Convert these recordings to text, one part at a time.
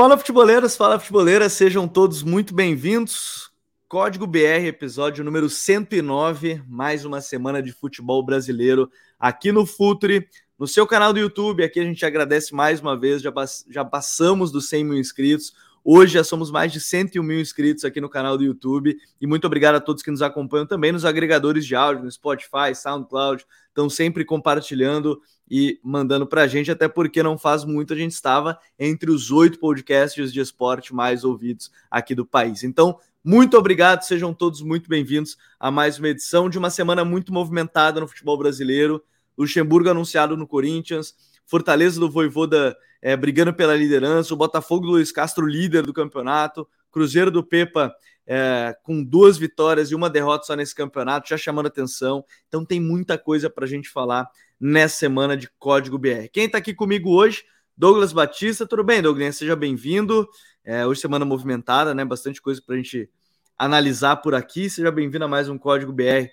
Fala futeboleiras, fala futeboleiras, sejam todos muito bem-vindos. Código BR, episódio número 109, mais uma semana de futebol brasileiro aqui no Futre, no seu canal do YouTube. Aqui a gente agradece mais uma vez, já, já passamos dos 100 mil inscritos. Hoje já somos mais de 101 mil inscritos aqui no canal do YouTube. E muito obrigado a todos que nos acompanham também nos agregadores de áudio, no Spotify, SoundCloud. Estão sempre compartilhando e mandando para a gente, até porque não faz muito a gente estava entre os oito podcasts de esporte mais ouvidos aqui do país. Então, muito obrigado, sejam todos muito bem-vindos a mais uma edição de uma semana muito movimentada no futebol brasileiro. Luxemburgo anunciado no Corinthians, Fortaleza do Voivoda é, brigando pela liderança, o Botafogo do Luiz Castro líder do campeonato, Cruzeiro do Pepa é, com duas vitórias e uma derrota só nesse campeonato, já chamando atenção. Então tem muita coisa para a gente falar nessa semana de Código BR. Quem está aqui comigo hoje? Douglas Batista. Tudo bem, Douglas? Seja bem-vindo. É, hoje semana movimentada, né? Bastante coisa para a gente analisar por aqui. Seja bem-vindo a mais um Código BR.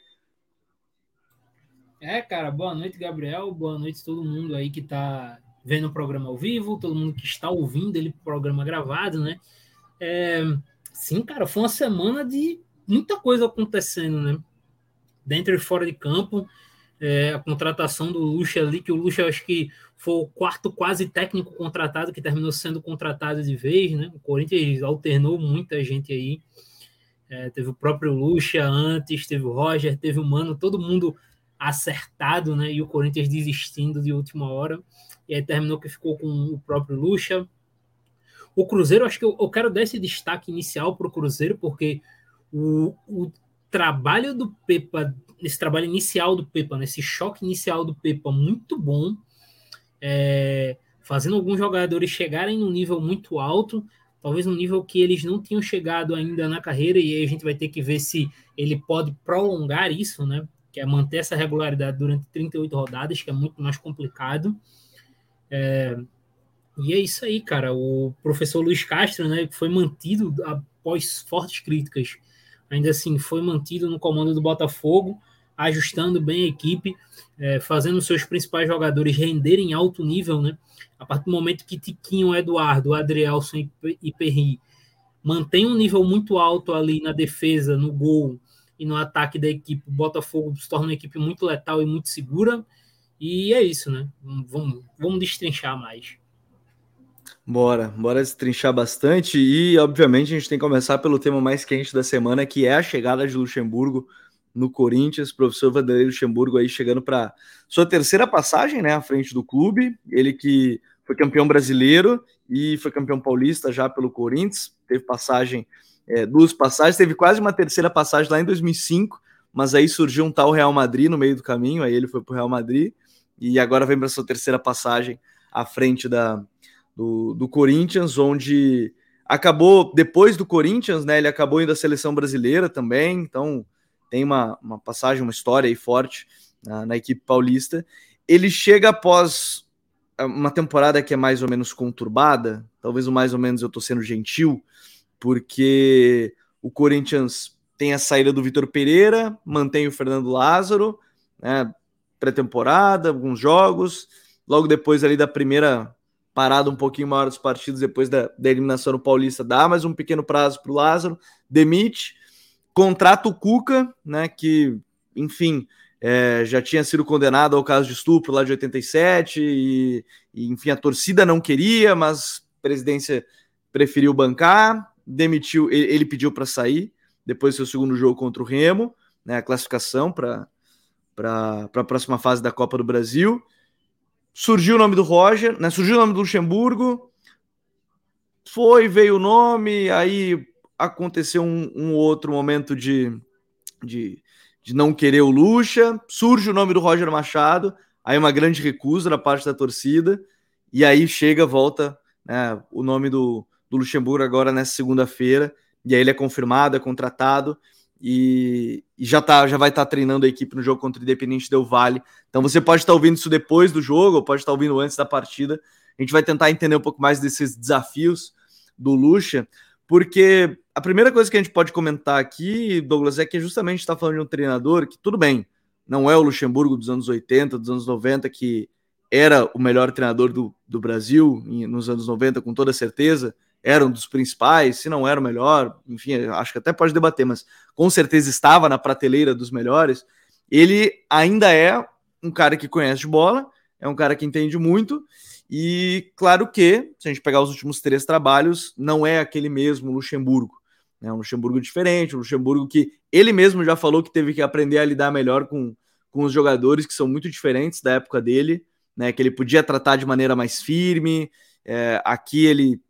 É, cara, boa noite, Gabriel. Boa noite todo mundo aí que está vendo o programa ao vivo, todo mundo que está ouvindo ele programa gravado, né? É, sim, cara, foi uma semana de muita coisa acontecendo, né? Dentro e fora de campo é, a contratação do Lucha ali, que o Lucha acho que foi o quarto quase técnico contratado que terminou sendo contratado de vez, né? O Corinthians alternou muita gente aí. É, teve o próprio Lucha antes, teve o Roger, teve o Mano, todo mundo acertado, né? E o Corinthians desistindo de última hora. E aí terminou que ficou com o próprio Lucha. O Cruzeiro, acho que eu, eu quero dar esse destaque inicial para o Cruzeiro, porque o, o trabalho do Pepa nesse trabalho inicial do Pepa, nesse choque inicial do Pepa muito bom, é, fazendo alguns jogadores chegarem num nível muito alto, talvez um nível que eles não tinham chegado ainda na carreira, e aí a gente vai ter que ver se ele pode prolongar isso, né? Que é manter essa regularidade durante 38 rodadas, que é muito mais complicado. É, e é isso aí, cara. O professor Luiz Castro, né, foi mantido após fortes críticas, ainda assim foi mantido no comando do Botafogo ajustando bem a equipe, é, fazendo seus principais jogadores renderem alto nível, né? A partir do momento que Tiquinho, Eduardo, Adrielson e Perry mantém um nível muito alto ali na defesa, no gol e no ataque da equipe, o Botafogo se torna uma equipe muito letal e muito segura. E é isso, né? Vamos, vamos destrinchar mais. Bora, bora destrinchar bastante e, obviamente, a gente tem que começar pelo tema mais quente da semana, que é a chegada de Luxemburgo no Corinthians, professor Vanderlei Luxemburgo aí chegando para sua terceira passagem, né, à frente do clube, ele que foi campeão brasileiro e foi campeão paulista já pelo Corinthians, teve passagem, é, duas passagens, teve quase uma terceira passagem lá em 2005, mas aí surgiu um tal Real Madrid no meio do caminho, aí ele foi para o Real Madrid e agora vem para sua terceira passagem à frente da, do, do Corinthians, onde acabou, depois do Corinthians, né, ele acabou indo à seleção brasileira também, então tem uma, uma passagem, uma história aí forte na, na equipe paulista. Ele chega após uma temporada que é mais ou menos conturbada, talvez o mais ou menos eu tô sendo gentil, porque o Corinthians tem a saída do Vitor Pereira, mantém o Fernando Lázaro, né, pré-temporada, alguns jogos, logo depois ali da primeira parada um pouquinho maior dos partidos, depois da, da eliminação do Paulista, dá mais um pequeno prazo para o Lázaro, demite, Contrata o Cuca, né, que, enfim, é, já tinha sido condenado ao caso de estupro lá de 87, e, e, enfim, a torcida não queria, mas a presidência preferiu bancar, demitiu, ele, pediu para sair, depois do seu segundo jogo contra o Remo, né, a classificação para a próxima fase da Copa do Brasil. Surgiu o nome do Roger, né, surgiu o nome do Luxemburgo, foi, veio o nome, aí aconteceu um, um outro momento de, de, de, não querer o Lucha, surge o nome do Roger Machado, aí uma grande recusa da parte da torcida, e aí chega, volta né, o nome do, do Luxemburgo agora nessa segunda-feira, e aí ele é confirmado, é contratado, e, e, já, tá, já vai estar tá treinando a equipe no jogo contra o Independente Del Vale. Então você pode estar tá ouvindo isso depois do jogo, ou pode estar tá ouvindo antes da partida. A gente vai tentar entender um pouco mais desses desafios do Lucha, porque a primeira coisa que a gente pode comentar aqui, Douglas, é que justamente está falando de um treinador que, tudo bem, não é o Luxemburgo dos anos 80, dos anos 90, que era o melhor treinador do, do Brasil nos anos 90, com toda certeza, era um dos principais, se não era o melhor, enfim, acho que até pode debater, mas com certeza estava na prateleira dos melhores. Ele ainda é um cara que conhece de bola, é um cara que entende muito, e claro que, se a gente pegar os últimos três trabalhos, não é aquele mesmo Luxemburgo. É um Luxemburgo diferente, um Luxemburgo que ele mesmo já falou que teve que aprender a lidar melhor com, com os jogadores que são muito diferentes da época dele, né? Que ele podia tratar de maneira mais firme. É, aqui ele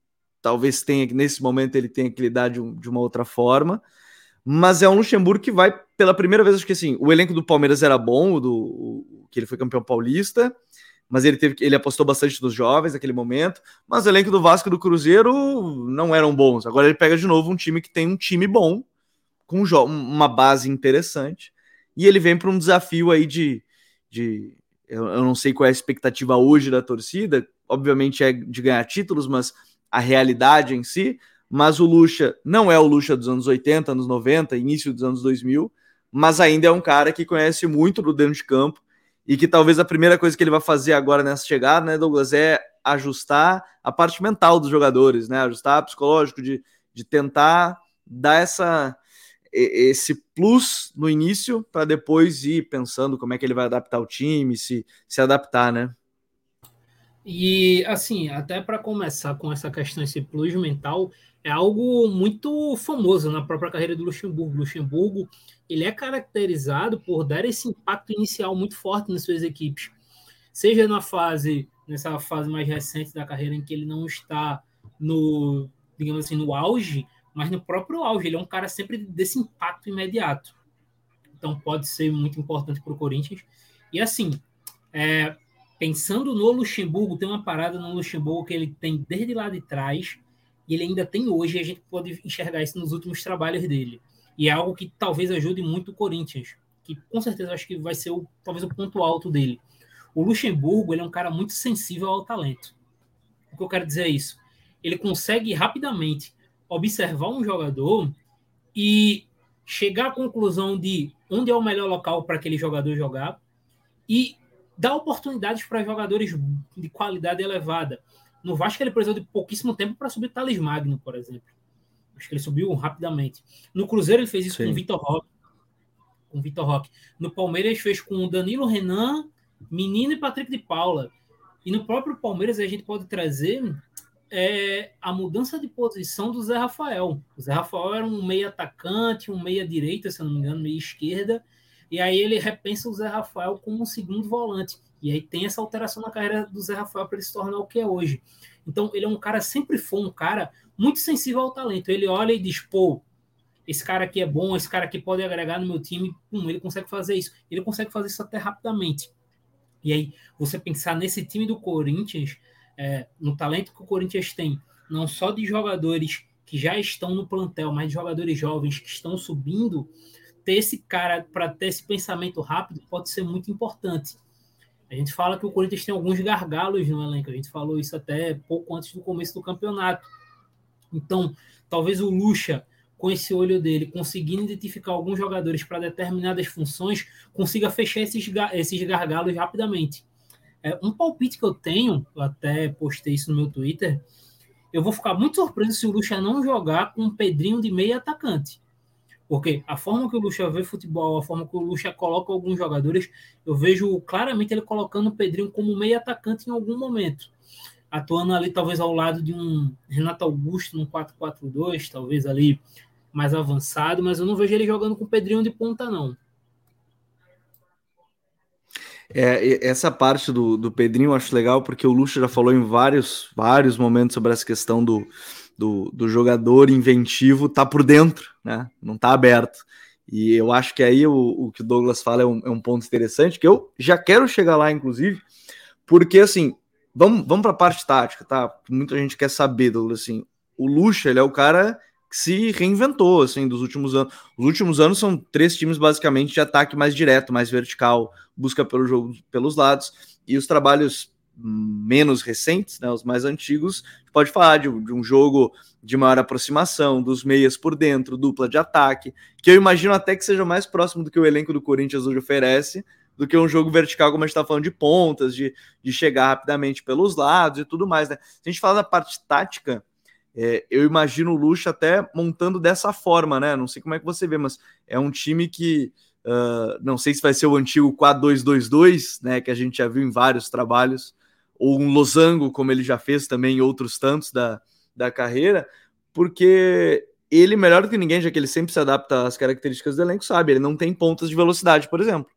talvez tenha, nesse momento, ele tenha que lidar de, um, de uma outra forma. Mas é um Luxemburgo que vai, pela primeira vez, acho que assim, o elenco do Palmeiras era bom, o do, o, que ele foi campeão paulista mas ele teve ele apostou bastante nos jovens naquele momento, mas o elenco do Vasco e do Cruzeiro não eram bons. Agora ele pega de novo um time que tem um time bom, com uma base interessante, e ele vem para um desafio aí de, de eu, eu não sei qual é a expectativa hoje da torcida, obviamente é de ganhar títulos, mas a realidade em si, mas o Lucha não é o Lucha dos anos 80, anos 90, início dos anos 2000, mas ainda é um cara que conhece muito do dentro de campo, e que talvez a primeira coisa que ele vai fazer agora nessa chegada, né, Douglas, é ajustar a parte mental dos jogadores, né, ajustar psicológico de, de tentar dar essa esse plus no início para depois ir pensando como é que ele vai adaptar o time, se se adaptar, né? E assim, até para começar com essa questão, esse plus mental, é algo muito famoso na própria carreira do Luxemburgo. Luxemburgo ele é caracterizado por dar esse impacto inicial muito forte nas suas equipes, seja na fase nessa fase mais recente da carreira em que ele não está no digamos assim no auge, mas no próprio auge ele é um cara sempre desse impacto imediato. Então pode ser muito importante para o Corinthians. E assim, é, pensando no Luxemburgo, tem uma parada no Luxemburgo que ele tem desde lá de trás e ele ainda tem hoje, e a gente pode enxergar isso nos últimos trabalhos dele. E é algo que talvez ajude muito o Corinthians, que com certeza acho que vai ser o, talvez o ponto alto dele. O Luxemburgo ele é um cara muito sensível ao talento. O que eu quero dizer é isso. Ele consegue rapidamente observar um jogador e chegar à conclusão de onde é o melhor local para aquele jogador jogar e dar oportunidades para jogadores de qualidade elevada. No Vasco ele precisou de pouquíssimo tempo para subir Thales Magno, por exemplo. Acho que ele subiu rapidamente. No Cruzeiro ele fez isso Sim. com o Vitor Roque. Com Vitor Roque. No Palmeiras fez com o Danilo Renan, Menino e Patrick de Paula. E no próprio Palmeiras a gente pode trazer é, a mudança de posição do Zé Rafael. O Zé Rafael era um meia atacante, um meia direita, se não me engano, meia esquerda. E aí ele repensa o Zé Rafael como um segundo volante. E aí tem essa alteração na carreira do Zé Rafael para ele se tornar o que é hoje. Então, ele é um cara, sempre foi um cara muito sensível ao talento. Ele olha e diz, pô, esse cara aqui é bom, esse cara aqui pode agregar no meu time. Ele consegue fazer isso. Ele consegue fazer isso até rapidamente. E aí, você pensar nesse time do Corinthians, é, no talento que o Corinthians tem, não só de jogadores que já estão no plantel, mas de jogadores jovens que estão subindo, ter esse cara para ter esse pensamento rápido pode ser muito importante. A gente fala que o Corinthians tem alguns gargalos no elenco, a gente falou isso até pouco antes do começo do campeonato. Então, talvez o Lucha, com esse olho dele, conseguindo identificar alguns jogadores para determinadas funções, consiga fechar esses, esses gargalos rapidamente. É, um palpite que eu tenho, eu até postei isso no meu Twitter, eu vou ficar muito surpreso se o Lucha não jogar com um Pedrinho de meio atacante. Porque a forma que o Lucha vê futebol, a forma que o Lucha coloca alguns jogadores, eu vejo claramente ele colocando o Pedrinho como meio atacante em algum momento. Atuando ali, talvez ao lado de um Renato Augusto, num 4-4-2, talvez ali mais avançado, mas eu não vejo ele jogando com o Pedrinho de ponta, não. É, essa parte do, do Pedrinho eu acho legal, porque o Lucha já falou em vários, vários momentos sobre essa questão do, do, do jogador inventivo tá por dentro, né? Não tá aberto. E eu acho que aí o, o que o Douglas fala é um, é um, ponto interessante, que eu já quero chegar lá, inclusive, porque assim, vamos, vamos para a parte tática, tá? Muita gente quer saber, Douglas, assim, o Lucha, ele é o cara que se reinventou, assim, dos últimos anos. Os últimos anos são três times, basicamente, de ataque mais direto, mais vertical, busca pelo jogo pelos lados, e os trabalhos menos recentes, né, os mais antigos, pode falar de, de, um jogo de maior aproximação, dos meias por dentro, dupla de ataque, que eu imagino até que seja mais próximo do que o elenco do Corinthians hoje oferece, do que um jogo vertical, como a gente está falando de pontas, de, de chegar rapidamente pelos lados e tudo mais. Né? Se a gente fala da parte tática, É, eu imagino o Lucha até montando dessa forma, né? Não sei como é que você vê, mas é um time que uh, não sei se vai ser o antigo 4-2-2-2, né? Que a gente já viu em vários trabalhos, ou um losango, como ele já fez também em outros tantos da, da carreira, porque ele, melhor do que ninguém, já que ele sempre se adapta às características do elenco, sabe? Ele não tem pontas de velocidade, por exemplo.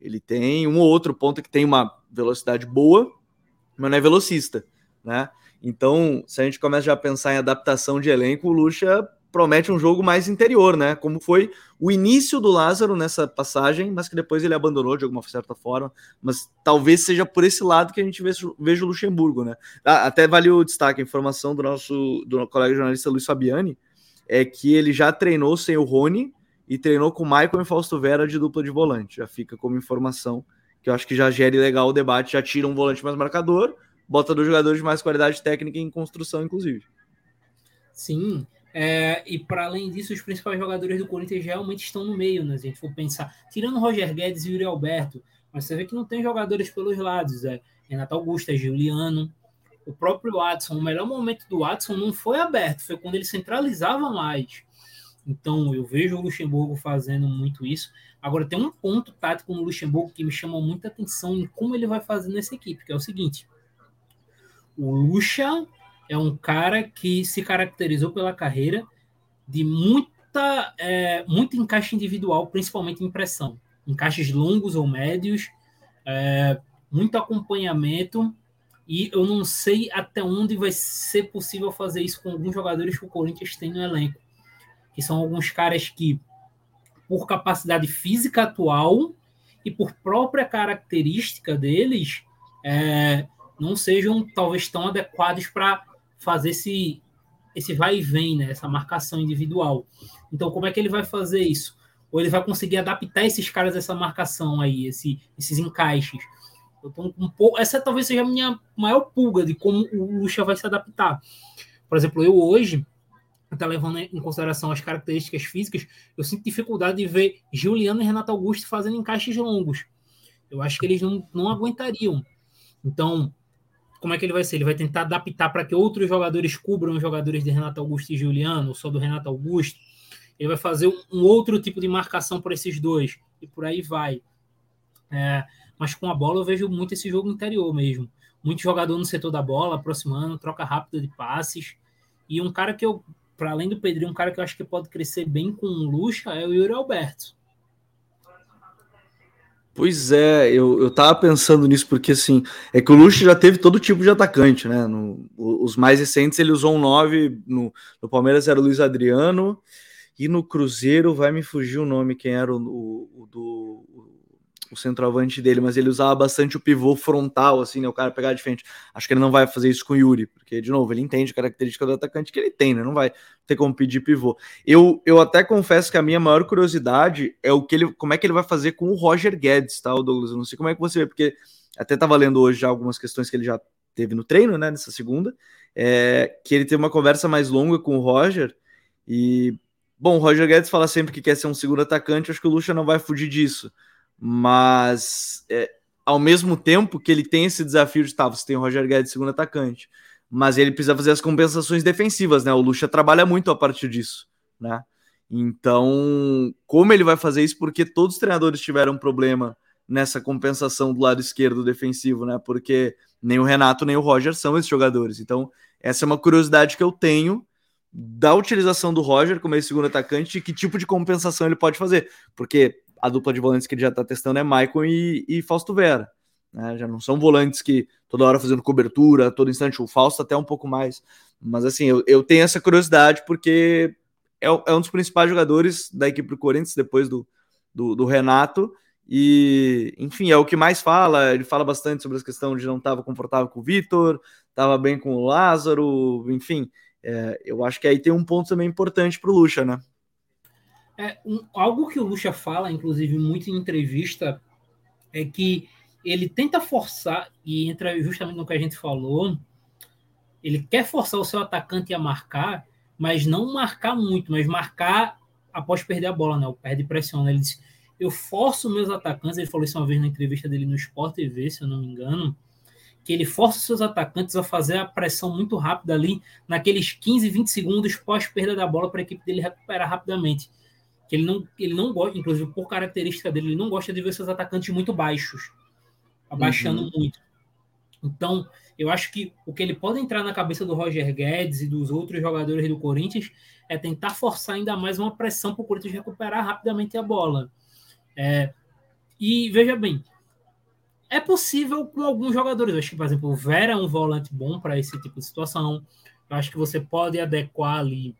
Ele tem um ou outro ponto que tem uma velocidade boa, mas não é velocista, né? Então, se a gente começa já a pensar em adaptação de elenco, o Lucha promete um jogo mais interior, né? Como foi o início do Lázaro nessa passagem, mas que depois ele abandonou de alguma certa forma. Mas talvez seja por esse lado que a gente veja, o Luxemburgo, né? Ah, até vale o destaque, a informação do nosso do colega jornalista Luiz Fabiani, é que ele já treinou sem o Rony e treinou com o Michael e Fausto Vera de dupla de volante. Já fica como informação que eu acho que já gere legal o debate, já tira um volante mais marcador, bota dois jogadores de mais qualidade técnica em construção, inclusive. Sim, é, e para além disso, os principais jogadores do Corinthians realmente estão no meio, né? Se a gente for pensar, tirando Roger Guedes e Yuri Alberto, mas você vê que não tem jogadores pelos lados, é Renato Augusto, é Juliano, o próprio Watson. O melhor momento do Watson não foi aberto, foi quando ele centralizava mais. Então, eu vejo o Luxemburgo fazendo muito isso. Agora, tem um ponto tático no Luxemburgo que me chama muita atenção em como ele vai fazer nessa equipe, que é o seguinte: o Lucha é um cara que se caracterizou pela carreira de muita, é, muito encaixe individual, principalmente em pressão. Encaixes longos ou médios, é, muito acompanhamento, e eu não sei até onde vai ser possível fazer isso com alguns jogadores que o Corinthians tem no elenco que são alguns caras que, por capacidade física atual e por própria característica deles, é, não sejam talvez tão adequados para fazer esse, esse vai e vem, né, essa marcação individual. Então, como é que ele vai fazer isso? Ou ele vai conseguir adaptar esses caras a essa marcação aí, esse, esses encaixes? Um pouco, essa talvez seja a minha maior pulga de como o Lucha vai se adaptar. Por exemplo, eu hoje, até levando em consideração as características físicas, eu sinto dificuldade de ver Juliano e Renato Augusto fazendo encaixes longos. Eu acho que eles não, não aguentariam. Então, como é que ele vai ser? Ele vai tentar adaptar para que outros jogadores cubram os jogadores de Renato Augusto e Juliano, ou só do Renato Augusto. Ele vai fazer um outro tipo de marcação por esses dois, e por aí vai. É, mas com a bola eu vejo muito esse jogo interior mesmo. Muito jogador no setor da bola, aproximando, troca rápida de passes. E um cara que eu para além do Pedrinho, um cara que eu acho que pode crescer bem com o Lucha é o Yuri Alberto. Pois é, eu, eu tava pensando nisso porque assim, é que o Lucha já teve todo tipo de atacante, né? No, os mais recentes ele usou um 9, no, no Palmeiras era o Luiz Adriano, e no Cruzeiro vai me fugir o nome, quem era o, o, o do o centroavante dele, mas ele usava bastante o pivô frontal, assim, né? O cara pegar de frente. Acho que ele não vai fazer isso com o Yuri, porque, de novo, ele entende a característica do atacante que ele tem, né? Não vai ter como pedir pivô. Eu, eu até confesso que a minha maior curiosidade é o que ele, como é que ele vai fazer com o Roger Guedes, tá, Douglas? Eu não sei como é que você vê, porque até tava lendo hoje já algumas questões que ele já teve no treino, né, nessa segunda, é, que ele teve uma conversa mais longa com o Roger e, bom, o Roger Guedes fala sempre que quer ser um segundo atacante, acho que o Lucha não vai fugir disso mas é, ao mesmo tempo que ele tem esse desafio de tá, você tem o Roger Guedes segundo atacante, mas ele precisa fazer as compensações defensivas, né? O Lucha trabalha muito a partir disso, né? Então, como ele vai fazer isso? Porque todos os treinadores tiveram um problema nessa compensação do lado esquerdo defensivo, né? Porque nem o Renato nem o Roger são esses jogadores. Então, essa é uma curiosidade que eu tenho da utilização do Roger como esse segundo atacante e que tipo de compensação ele pode fazer. Porque a dupla de volantes que ele já está testando é Maicon e, e Fausto Vera. Né? Já não são volantes que toda hora fazendo cobertura, todo instante, o Fausto até um pouco mais. Mas assim, eu, eu tenho essa curiosidade porque é, é, um dos principais jogadores da equipe do Corinthians, depois do, do, do, Renato. E, enfim, é o que mais fala. Ele fala bastante sobre a questão de não estava confortável com o Vitor, estava bem com o Lázaro, enfim. É, eu acho que aí tem um ponto também importante para o Lucha, né? É, um, algo que o Lucha fala, inclusive, muito em entrevista, é que ele tenta forçar, e entra justamente no que a gente falou, ele quer forçar o seu atacante a marcar, mas não marcar muito, mas marcar após perder a bola, né? O perde pressão. Né? Ele disse: Eu forço meus atacantes, ele falou isso uma vez na entrevista dele no Sport TV, se eu não me engano, que ele força seus atacantes a fazer a pressão muito rápida ali, naqueles 15, 20 segundos pós perda da bola para a equipe dele recuperar rapidamente. Que ele não, ele não gosta, inclusive por característica dele, ele não gosta de ver seus atacantes muito baixos, abaixando uhum. muito. Então, eu acho que o que ele pode entrar na cabeça do Roger Guedes e dos outros jogadores do Corinthians é tentar forçar ainda mais uma pressão para o Corinthians recuperar rapidamente a bola. É, e veja bem, é possível com alguns jogadores. Eu acho que, por exemplo, o Vera é um volante bom para esse tipo de situação. Eu acho que você pode adequar ali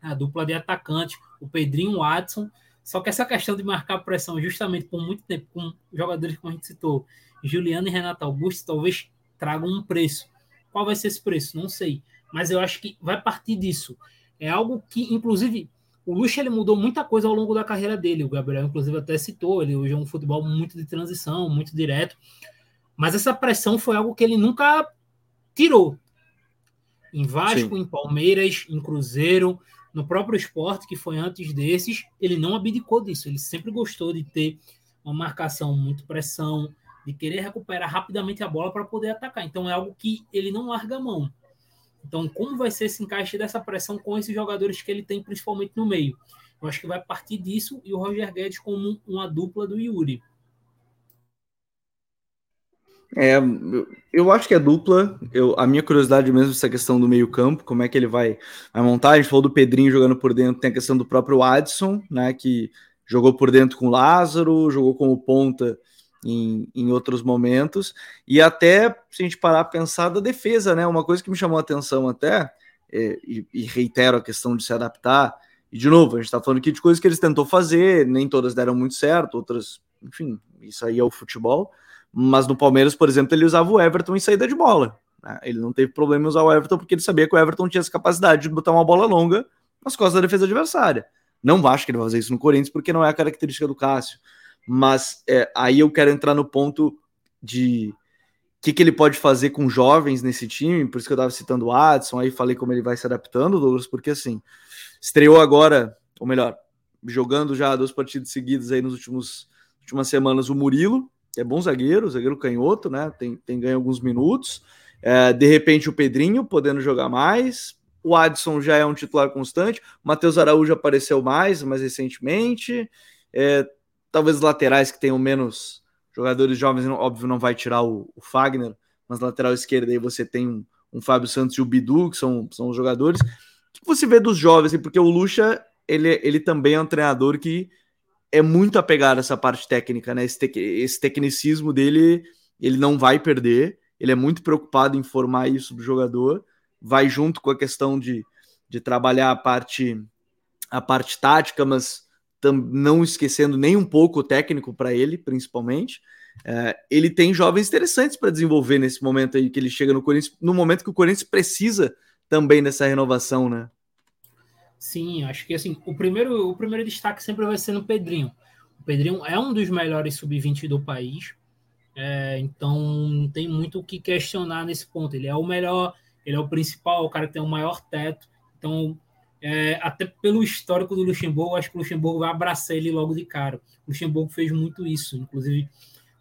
a dupla de atacante, o Pedrinho o Watson. Só que essa questão de marcar pressão justamente por muito tempo com jogadores como a gente citou, Juliano e Renato Augusto, talvez tragam um preço. Qual vai ser esse preço? Não sei. Mas eu acho que vai partir disso. É algo que, inclusive, o Lucha ele mudou muita coisa ao longo da carreira dele. O Gabriel, inclusive, até citou. Ele hoje é um futebol muito de transição, muito direto. Mas essa pressão foi algo que ele nunca tirou. Em Vasco, Sim. em Palmeiras, em Cruzeiro, no próprio esporte, que foi antes desses, ele não abdicou disso. Ele sempre gostou de ter uma marcação, muito pressão, de querer recuperar rapidamente a bola para poder atacar. Então é algo que ele não larga a mão. Então, como vai ser esse encaixe dessa pressão com esses jogadores que ele tem, principalmente no meio? Eu acho que vai partir disso e o Roger Guedes como uma dupla do Yuri. É, eu acho que é dupla. Eu, a minha curiosidade mesmo essa questão do meio-campo, como é que ele vai, vai montar. A gente falou do Pedrinho jogando por dentro, tem a questão do próprio Adson, né? Que jogou por dentro com o Lázaro, jogou como ponta em, em outros momentos, e até se a gente parar a pensar da defesa, né? Uma coisa que me chamou a atenção até, é, e, e, reitero a questão de se adaptar, e de novo, a gente está falando aqui de coisas que eles tentou fazer, nem todas deram muito certo, outras, enfim, isso aí é o futebol, mas no Palmeiras, por exemplo, ele usava o Everton em saída de bola. Né? Ele não teve problema em usar o Everton porque ele sabia que o Everton tinha essa capacidade de botar uma bola longa nas costas da defesa adversária. Não acho que ele vai fazer isso no Corinthians porque não é a característica do Cássio mas é, aí eu quero entrar no ponto de o que, que ele pode fazer com jovens nesse time, por isso que eu estava citando o Adson, aí falei como ele vai se adaptando, Douglas, porque assim, estreou agora, ou melhor, jogando já duas partidas seguidas aí nos últimos últimas semanas o Murilo, é bom zagueiro, zagueiro canhoto, né? Tem, tem ganho alguns minutos. É, de repente o Pedrinho podendo jogar mais. O Adson já é um titular constante. O Matheus Araújo apareceu mais, mais recentemente. É, talvez laterais que tenham menos jogadores jovens, óbvio, não vai tirar o, o Fagner, mas lateral esquerda aí você tem um, um Fábio Santos e o Bidu, que são, são os jogadores. O que você vê dos jovens? Porque o Lucha, ele, ele também é um treinador que é muito apegado a essa parte técnica, né? Esse, te, esse tecnicismo dele, ele não vai perder, ele é muito preocupado em formar isso do jogador, vai junto com a questão de, de trabalhar a parte, a parte tática, mas não esquecendo nem um pouco o técnico para ele, principalmente. É, ele tem jovens interessantes para desenvolver nesse momento aí que ele chega no Corinthians, no momento que o Corinthians precisa também dessa renovação, né? Sim, acho que assim, o primeiro, o primeiro destaque sempre vai ser no Pedrinho. O Pedrinho é um dos melhores sub-20 do país, é, então não tem muito o que questionar nesse ponto. Ele é o melhor, ele é o principal, o cara que tem o maior teto. Então, é, até pelo histórico do Luxemburgo, acho que o Luxemburgo vai abraçar ele logo de cara. O Luxemburgo fez muito isso, inclusive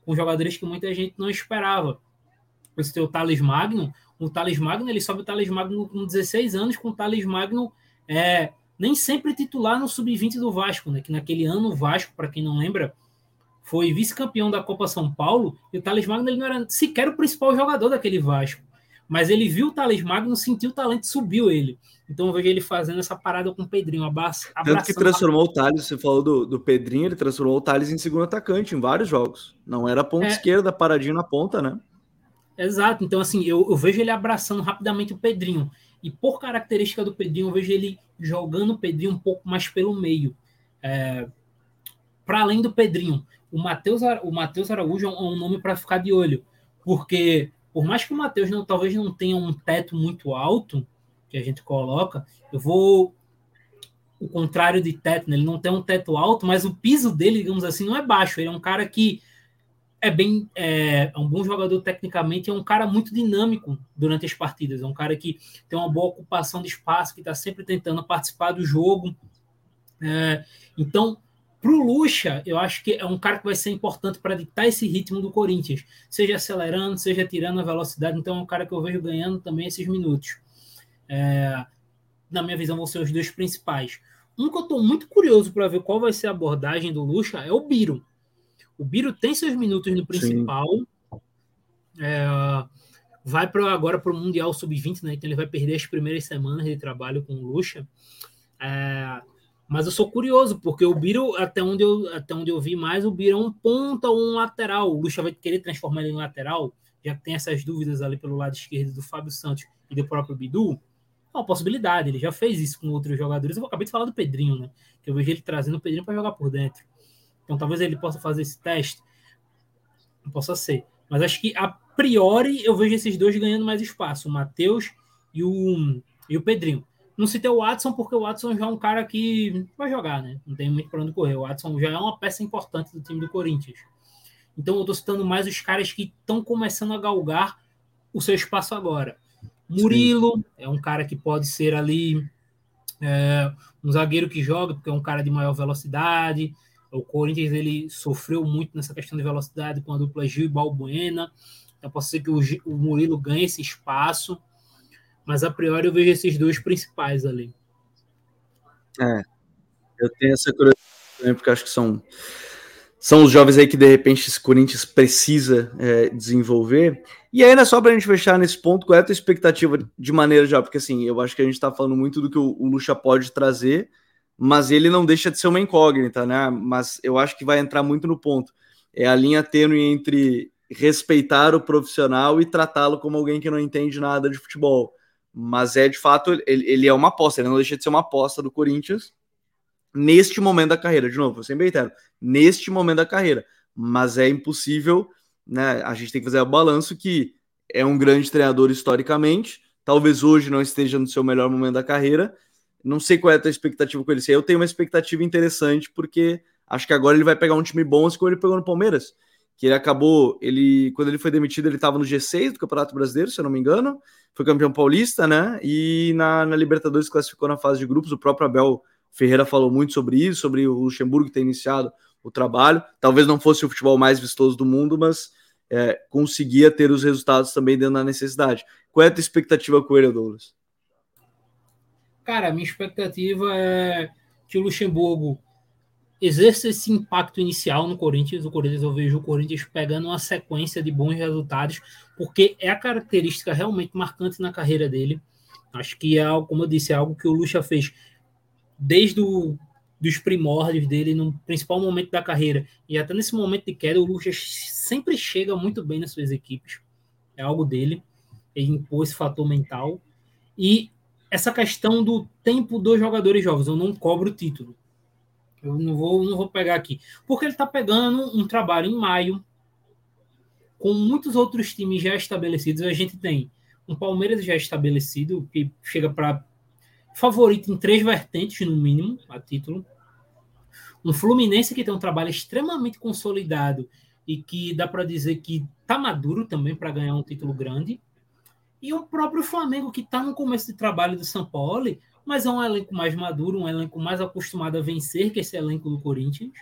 com jogadores que muita gente não esperava. Você tem o Thales Magno, o Thales Magno, ele sobe o Thales Magno com 16 anos, com o Thales Magno é, nem sempre titular no sub-20 do Vasco, né? Que naquele ano o Vasco, para quem não lembra, foi vice-campeão da Copa São Paulo e o Thales Magno ele não era sequer o principal jogador daquele Vasco. Mas ele viu o Thales Magno, sentiu o talento, subiu ele. Então eu vejo ele fazendo essa parada com o Pedrinho, abraçando. Tanto que transformou o Thales, você falou do, do Pedrinho, ele transformou o Thales em segundo atacante em vários jogos. Não era ponta é. esquerda, paradinho na ponta, né? Exato, então assim, eu, eu, vejo ele abraçando rapidamente o Pedrinho. E por característica do Pedrinho, eu vejo ele jogando o Pedrinho um pouco mais pelo meio. É, para além do Pedrinho, o Matheus o Mateus Araújo é um nome para ficar de olho, porque por mais que o Matheus não, talvez não tenha um teto muito alto, que a gente coloca, eu vou o contrário de teto, né? ele não tem um teto alto, mas o piso dele, digamos assim, não é baixo. Ele é um cara que é bem é, é um bom jogador tecnicamente, é um cara muito dinâmico durante as partidas, é um cara que tem uma boa ocupação de espaço, que está sempre tentando participar do jogo. É, então, Pro Lucha, eu acho que é um cara que vai ser importante para ditar esse ritmo do Corinthians, seja acelerando, seja tirando a velocidade. Então é um cara que eu vejo ganhando também esses minutos. É, na minha visão, vão ser os dois principais. Um que eu estou muito curioso para ver qual vai ser a abordagem do Lucha é o Biro. O Biro tem seus minutos no principal. É, vai pra, agora para o Mundial Sub-20, né? Então ele vai perder as primeiras semanas de trabalho com o Lucha. É, mas eu sou curioso, porque o Biro, até onde eu, até onde eu vi mais, o Biro é um ponta ou um lateral. O Lucha vai querer transformar ele em lateral, já que tem essas dúvidas ali pelo lado esquerdo do Fábio Santos e do próprio Bidu. É uma possibilidade, ele já fez isso com outros jogadores. Eu acabei de falar do Pedrinho, né? Que eu vejo ele trazendo o Pedrinho para jogar por dentro. Então talvez ele possa fazer esse teste. Não possa ser. Mas acho que a priori eu vejo esses dois ganhando mais espaço, o Matheus e o, e o Pedrinho. Não citei o Watson, porque o Watson já é um cara que vai jogar, né? Não tem muito para onde correr. O Watson já é uma peça importante do time do Corinthians. Então eu estou citando mais os caras que estão começando a galgar o seu espaço agora. Murilo Sim. é um cara que pode ser ali é, um zagueiro que joga, porque é um cara de maior velocidade. O Corinthians ele sofreu muito nessa questão de velocidade com a dupla Gil e Balbuena. Então pode ser que o, o Murilo ganhe esse espaço. Mas a priori eu vejo esses dois principais ali. É, eu tenho essa curiosidade também, porque acho que são, são os jovens aí que de repente esse Corinthians precisa é, desenvolver. E ainda só para a gente fechar nesse ponto, qual é a tua expectativa de maneira já? Porque assim, eu acho que a gente está falando muito do que o, o Lucha pode trazer, mas ele não deixa de ser uma incógnita, né? Mas eu acho que vai entrar muito no ponto. É a linha tênue entre respeitar o profissional e tratá-lo como alguém que não entende nada de futebol mas é de fato, ele, ele é uma aposta, ele não deixa de ser uma aposta do Corinthians neste momento da carreira. De novo, eu sempre reitero, neste momento da carreira, mas é impossível, né? A gente tem que fazer o balanço que é um grande treinador historicamente, talvez hoje não esteja no seu melhor momento da carreira. Não sei qual é a tua expectativa com ele. Eu tenho uma expectativa interessante, porque acho que agora ele vai pegar um time bom, assim como ele pegou no Palmeiras que ele acabou, ele quando ele foi demitido, ele estava no G6 do Campeonato Brasileiro, se eu não me engano, foi campeão paulista, né? E na, na Libertadores classificou na fase de grupos. O próprio Abel Ferreira falou muito sobre isso, sobre o Luxemburgo ter iniciado o trabalho. Talvez não fosse o futebol mais vistoso do mundo, mas é, conseguia ter os resultados também dentro da necessidade. Qual é a tua expectativa com ele, Douglas? Cara, a minha expectativa é que o Luxemburgo exerce esse impacto inicial no Corinthians. O Corinthians, eu vejo o Corinthians pegando uma sequência de bons resultados, porque é a característica realmente marcante na carreira dele. Acho que é algo, como eu disse, é algo que o Lucha fez desde o, dos primórdios dele, no principal momento da carreira. E até nesse momento de queda, o Lucha sempre chega muito bem nas suas equipes. É algo dele. Ele impôs esse fator mental. E essa questão do tempo dos jogadores jovens, eu não cobro o título eu não vou, não vou pegar aqui. Porque ele está pegando um trabalho em maio, com muitos outros times já estabelecidos. A gente tem um Palmeiras já estabelecido, que chega para favorito em três vertentes, no mínimo, a título. Um Fluminense que tem um trabalho extremamente consolidado e que dá para dizer que está maduro também para ganhar um título grande. E o próprio Flamengo, que está no começo de trabalho do São Paulo, mas é um elenco mais maduro, um elenco mais acostumado a vencer que esse elenco do Corinthians.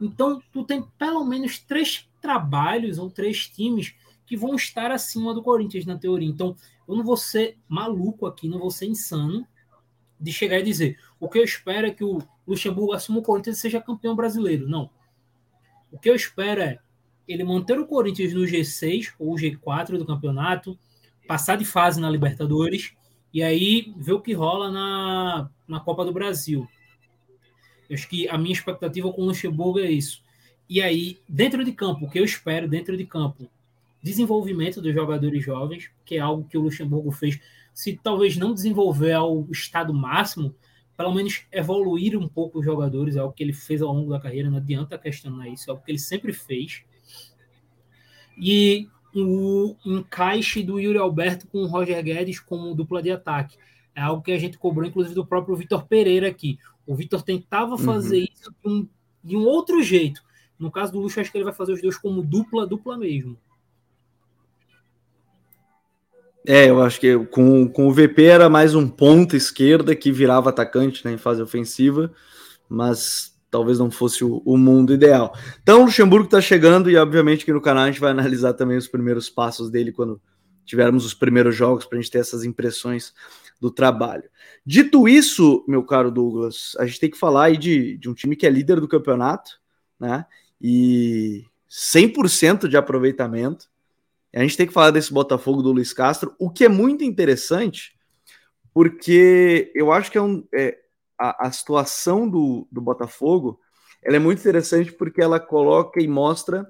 Então, tu tem pelo menos três trabalhos ou três times que vão estar acima do Corinthians na teoria. Então, eu não vou ser maluco aqui, não vou ser insano de chegar e dizer o que eu espero é que o Luxemburgo assuma o Corinthians e seja campeão brasileiro. Não. O que eu espero é ele manter o Corinthians no G6 ou G4 do campeonato, passar de fase na Libertadores e aí ver o que rola na, na Copa do Brasil. Eu acho que a minha expectativa com o Luxemburgo é isso. E aí, dentro de campo, o que eu espero dentro de campo? Desenvolvimento dos jogadores jovens, que é algo que o Luxemburgo fez. Se talvez não desenvolver ao estado máximo, pelo menos evoluir um pouco os jogadores, é algo que ele fez ao longo da carreira, não adianta questionar isso, é algo que ele sempre fez. E o encaixe do Yuri Alberto com o Roger Guedes como dupla de ataque. É algo que a gente cobrou, inclusive, do próprio Vitor Pereira aqui. O Vitor tentava fazer uhum. isso de um, de um, outro jeito. No caso do Luxo, acho que ele vai fazer os dois como dupla, dupla mesmo. É, eu acho que com, com o VP era mais um ponto esquerda que virava atacante né, em fase ofensiva, mas talvez não fosse o, o mundo ideal. Então, o Luxemburgo está chegando e, obviamente, que no canal a gente vai analisar também os primeiros passos dele quando tivermos os primeiros jogos para a gente ter essas impressões do trabalho. Dito isso, meu caro Douglas, a gente tem que falar aí de, de um time que é líder do campeonato, né? E 100% de aproveitamento. A gente tem que falar desse Botafogo do Luiz Castro, o que é muito interessante, porque eu acho que é, um, é a, a, situação do, do Botafogo ela é muito interessante porque ela coloca e mostra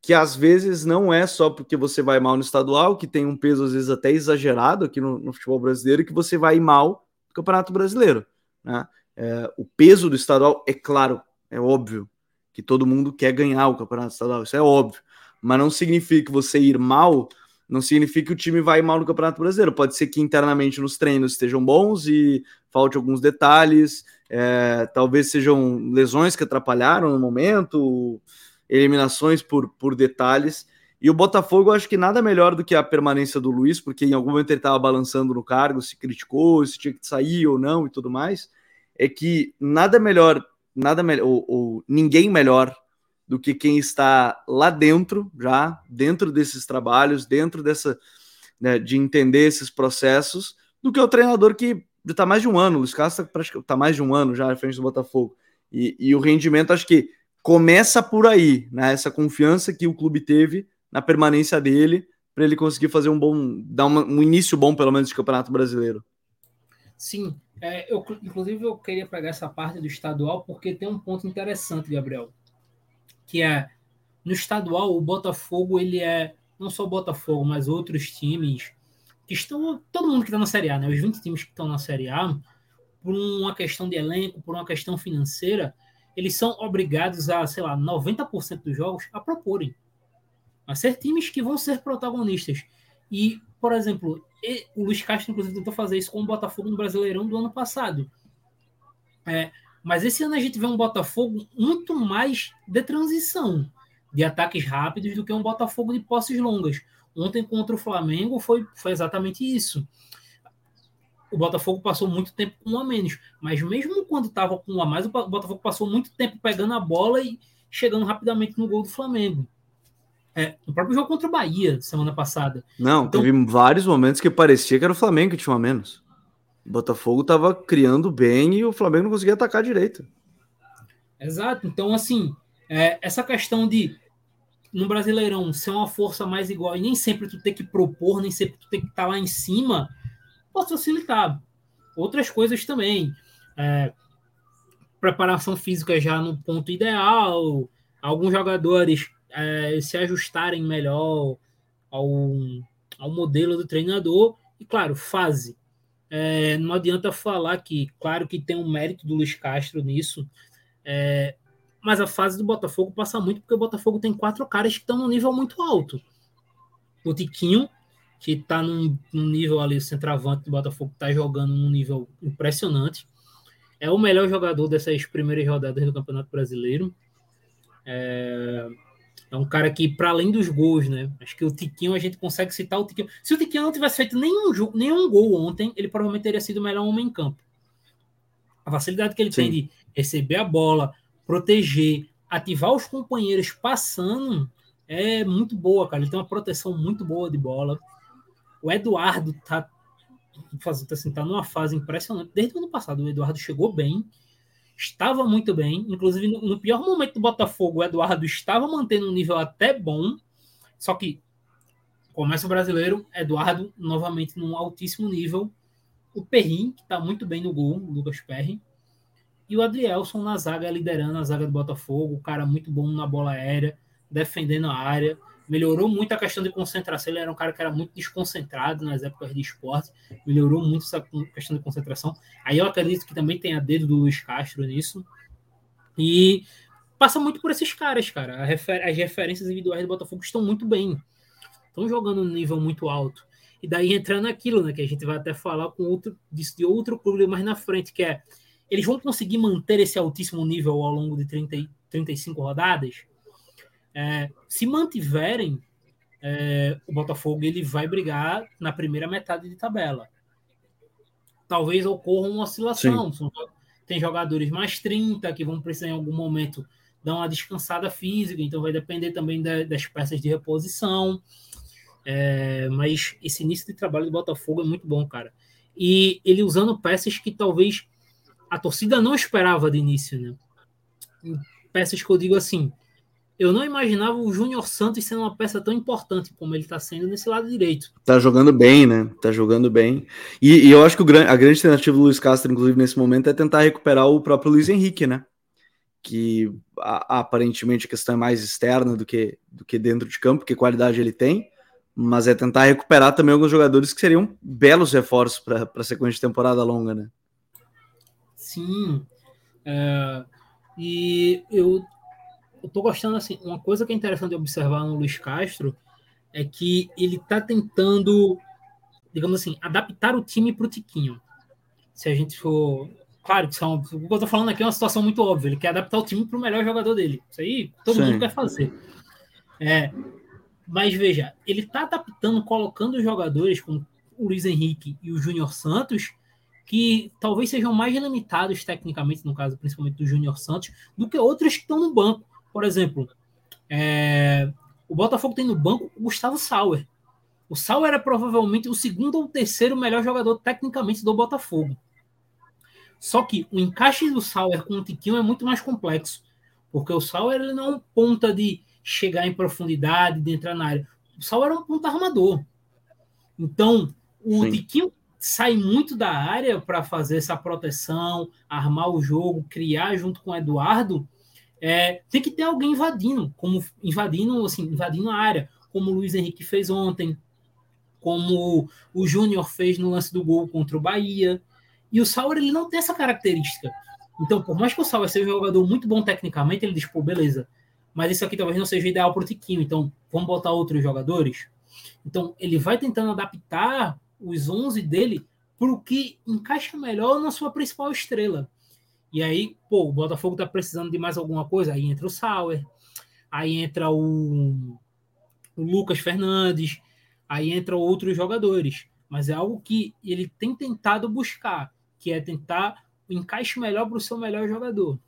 que às vezes não é só porque você vai mal no estadual, que tem um peso às vezes até exagerado aqui no, no futebol brasileiro, que você vai mal no Campeonato Brasileiro. Né? É, o peso do estadual, é claro, é óbvio que todo mundo quer ganhar o Campeonato Estadual, isso é óbvio, mas não significa que você ir mal, não significa que o time vai mal no Campeonato Brasileiro. Pode ser que internamente nos treinos estejam bons e falte alguns detalhes, é, talvez sejam lesões que atrapalharam no momento eliminações por, por detalhes. E o Botafogo, eu acho que nada melhor do que a permanência do Luiz, porque em algum momento ele estava balançando no cargo, se criticou, se tinha que sair ou não e tudo mais. É que nada melhor, nada melhor, ou, ou ninguém melhor do que quem está lá dentro, já dentro desses trabalhos, dentro dessa, né, de entender esses processos, do que o treinador que está mais de um ano. O Luiz Castro está mais de um ano já à frente do Botafogo. E, e o rendimento, acho que começa por aí, né? Essa confiança que o clube teve na permanência dele para ele conseguir fazer um bom, dar uma, um início bom pelo menos de campeonato brasileiro. Sim, é, eu inclusive eu queria pegar essa parte do estadual porque tem um ponto interessante, Gabriel, que é no estadual o Botafogo ele é não só o Botafogo, mas outros times que estão todo mundo que está na Série A, né? Os 20 times que estão na Série A, por uma questão de elenco, por uma questão financeira, eles são obrigados a, sei lá, 90% dos jogos a proporem. A ser times que vão ser protagonistas. E, por exemplo, o Luiz Castro, inclusive, tentou fazer isso com o Botafogo no Brasileirão do ano passado. É, mas esse ano a gente vê um Botafogo muito mais de transição, de ataques rápidos, do que um Botafogo de posses longas. Ontem contra o Flamengo foi, foi exatamente isso o Botafogo passou muito tempo com um a menos. Mas mesmo quando estava com um a mais, o Botafogo passou muito tempo pegando a bola e chegando rapidamente no gol do Flamengo. É, no próprio jogo contra o Bahia, semana passada. Não, então, teve vários momentos que parecia que era o Flamengo que tinha um a menos. Botafogo estava criando bem e o Flamengo não conseguia atacar direito. Exato. Então, assim, é, essa questão de no Brasileirão ser uma força mais igual e nem sempre tu ter que propor, nem sempre tu ter que estar tá lá em cima, pode facilitar. Outras coisas também. É, preparação física já no ponto ideal, alguns jogadores é, se ajustarem melhor ao, ao modelo do treinador, e claro, fase. É, não adianta falar que, claro que tem um mérito do Luiz Castro nisso, é, mas a fase do Botafogo passa muito porque o Botafogo tem quatro caras que estão no nível muito alto. O Tiquinho, que está num, num, nível ali, o centroavante do Botafogo está jogando num nível impressionante. É o melhor jogador dessas primeiras rodadas do Campeonato Brasileiro. É, é um cara que, para além dos gols, né? Acho que o Tiquinho, a gente consegue citar o Tiquinho. Se o Tiquinho não tivesse feito nenhum, jogo, nenhum gol ontem, ele provavelmente teria sido o melhor homem em campo. A facilidade que ele Sim. tem de receber a bola, proteger, ativar os companheiros passando é muito boa, cara. Ele tem uma proteção muito boa de bola. O Eduardo tá, assim, tá numa fase impressionante. Desde o ano passado, o Eduardo chegou bem, estava muito bem. Inclusive, no, pior momento do Botafogo, o Eduardo estava mantendo um nível até bom. Só que começa o brasileiro, Eduardo novamente num altíssimo nível. O Perrin, que está muito bem no gol, o Lucas Perrin. E o Adrielson na zaga, liderando a zaga do Botafogo. O cara muito bom na bola aérea, defendendo a área melhorou muito a questão de concentração. Ele era um cara que era muito desconcentrado nas épocas de esporte, melhorou muito essa questão de concentração. Aí eu acredito que também tem a dedo do Luiz Castro nisso. E passa muito por esses caras, cara. As referências individuais do Botafogo estão muito bem. Estão jogando no nível muito alto. E daí entrando naquilo, né, que a gente vai até falar com outro de outro clube mais na frente, que é eles vão conseguir manter esse altíssimo nível ao longo de 30, 35 rodadas? É, se mantiverem, é, o Botafogo ele vai brigar na primeira metade de tabela. Talvez ocorra uma oscilação. Sim. tem jogadores mais 30 que vão precisar em algum momento dar uma descansada física, então vai depender também da, das peças de reposição. É, mas esse início de trabalho do Botafogo é muito bom, cara. E ele usando peças que talvez a torcida não esperava de início, né? Peças que eu digo assim, eu não imaginava o Júnior Santos sendo uma peça tão importante como ele está sendo nesse lado direito. Tá jogando bem, né? Tá jogando bem. E, e eu acho que o, a grande alternativa do Luiz Castro, inclusive, nesse momento, é tentar recuperar o próprio Luiz Henrique, né? Que a, aparentemente a questão é mais externa do que, do que dentro de campo, que qualidade ele tem. Mas é tentar recuperar também alguns jogadores que seriam belos reforços para a sequência de temporada longa, né? Sim. É, e eu eu tô gostando assim, uma coisa que é interessante observar no Luiz Castro é que ele tá tentando, digamos assim, adaptar o time para o Tiquinho. Se a gente for. Claro que são, o que eu tô falando aqui é uma situação muito óbvia. Ele quer adaptar o time para o melhor jogador dele. Isso aí todo Sim. mundo quer fazer. É, mas veja, ele tá adaptando, colocando os jogadores como o Luiz Henrique e o Júnior Santos, que talvez sejam mais limitados tecnicamente, no caso principalmente do Júnior Santos, do que outros que estão no banco. Por exemplo, é, o Botafogo tem no banco o Gustavo Sauer. O Sauer é provavelmente o segundo ou terceiro melhor jogador tecnicamente do Botafogo. Só que o encaixe do Sauer com o Tiquinho é muito mais complexo. Porque o Sauer ele não é um ponta de chegar em profundidade, de entrar na área. O Sauer é um ponta armador. Então, o Sim. Tiquinho sai muito da área para fazer essa proteção, armar o jogo, criar junto com o Eduardo é, tem que ter alguém invadindo, como invadindo, assim, invadindo a área, como o Luiz Henrique fez ontem, como o Júnior fez no lance do gol contra o Bahia. E o Sauer ele não tem essa característica. Então, por mais que o Sauer seja um jogador muito bom tecnicamente, ele diz, pô, beleza, mas isso aqui talvez não seja ideal para o Tiquinho, então vamos botar outros jogadores? Então, ele vai tentando adaptar os 11 dele para o que encaixa melhor na sua principal estrela. E aí, pô, o Botafogo tá precisando de mais alguma coisa, aí entra o Sauer, aí entra o, o Lucas Fernandes, aí entra outros jogadores. Mas é algo que ele tem tentado buscar, que é tentar o encaixe melhor para o seu melhor jogador.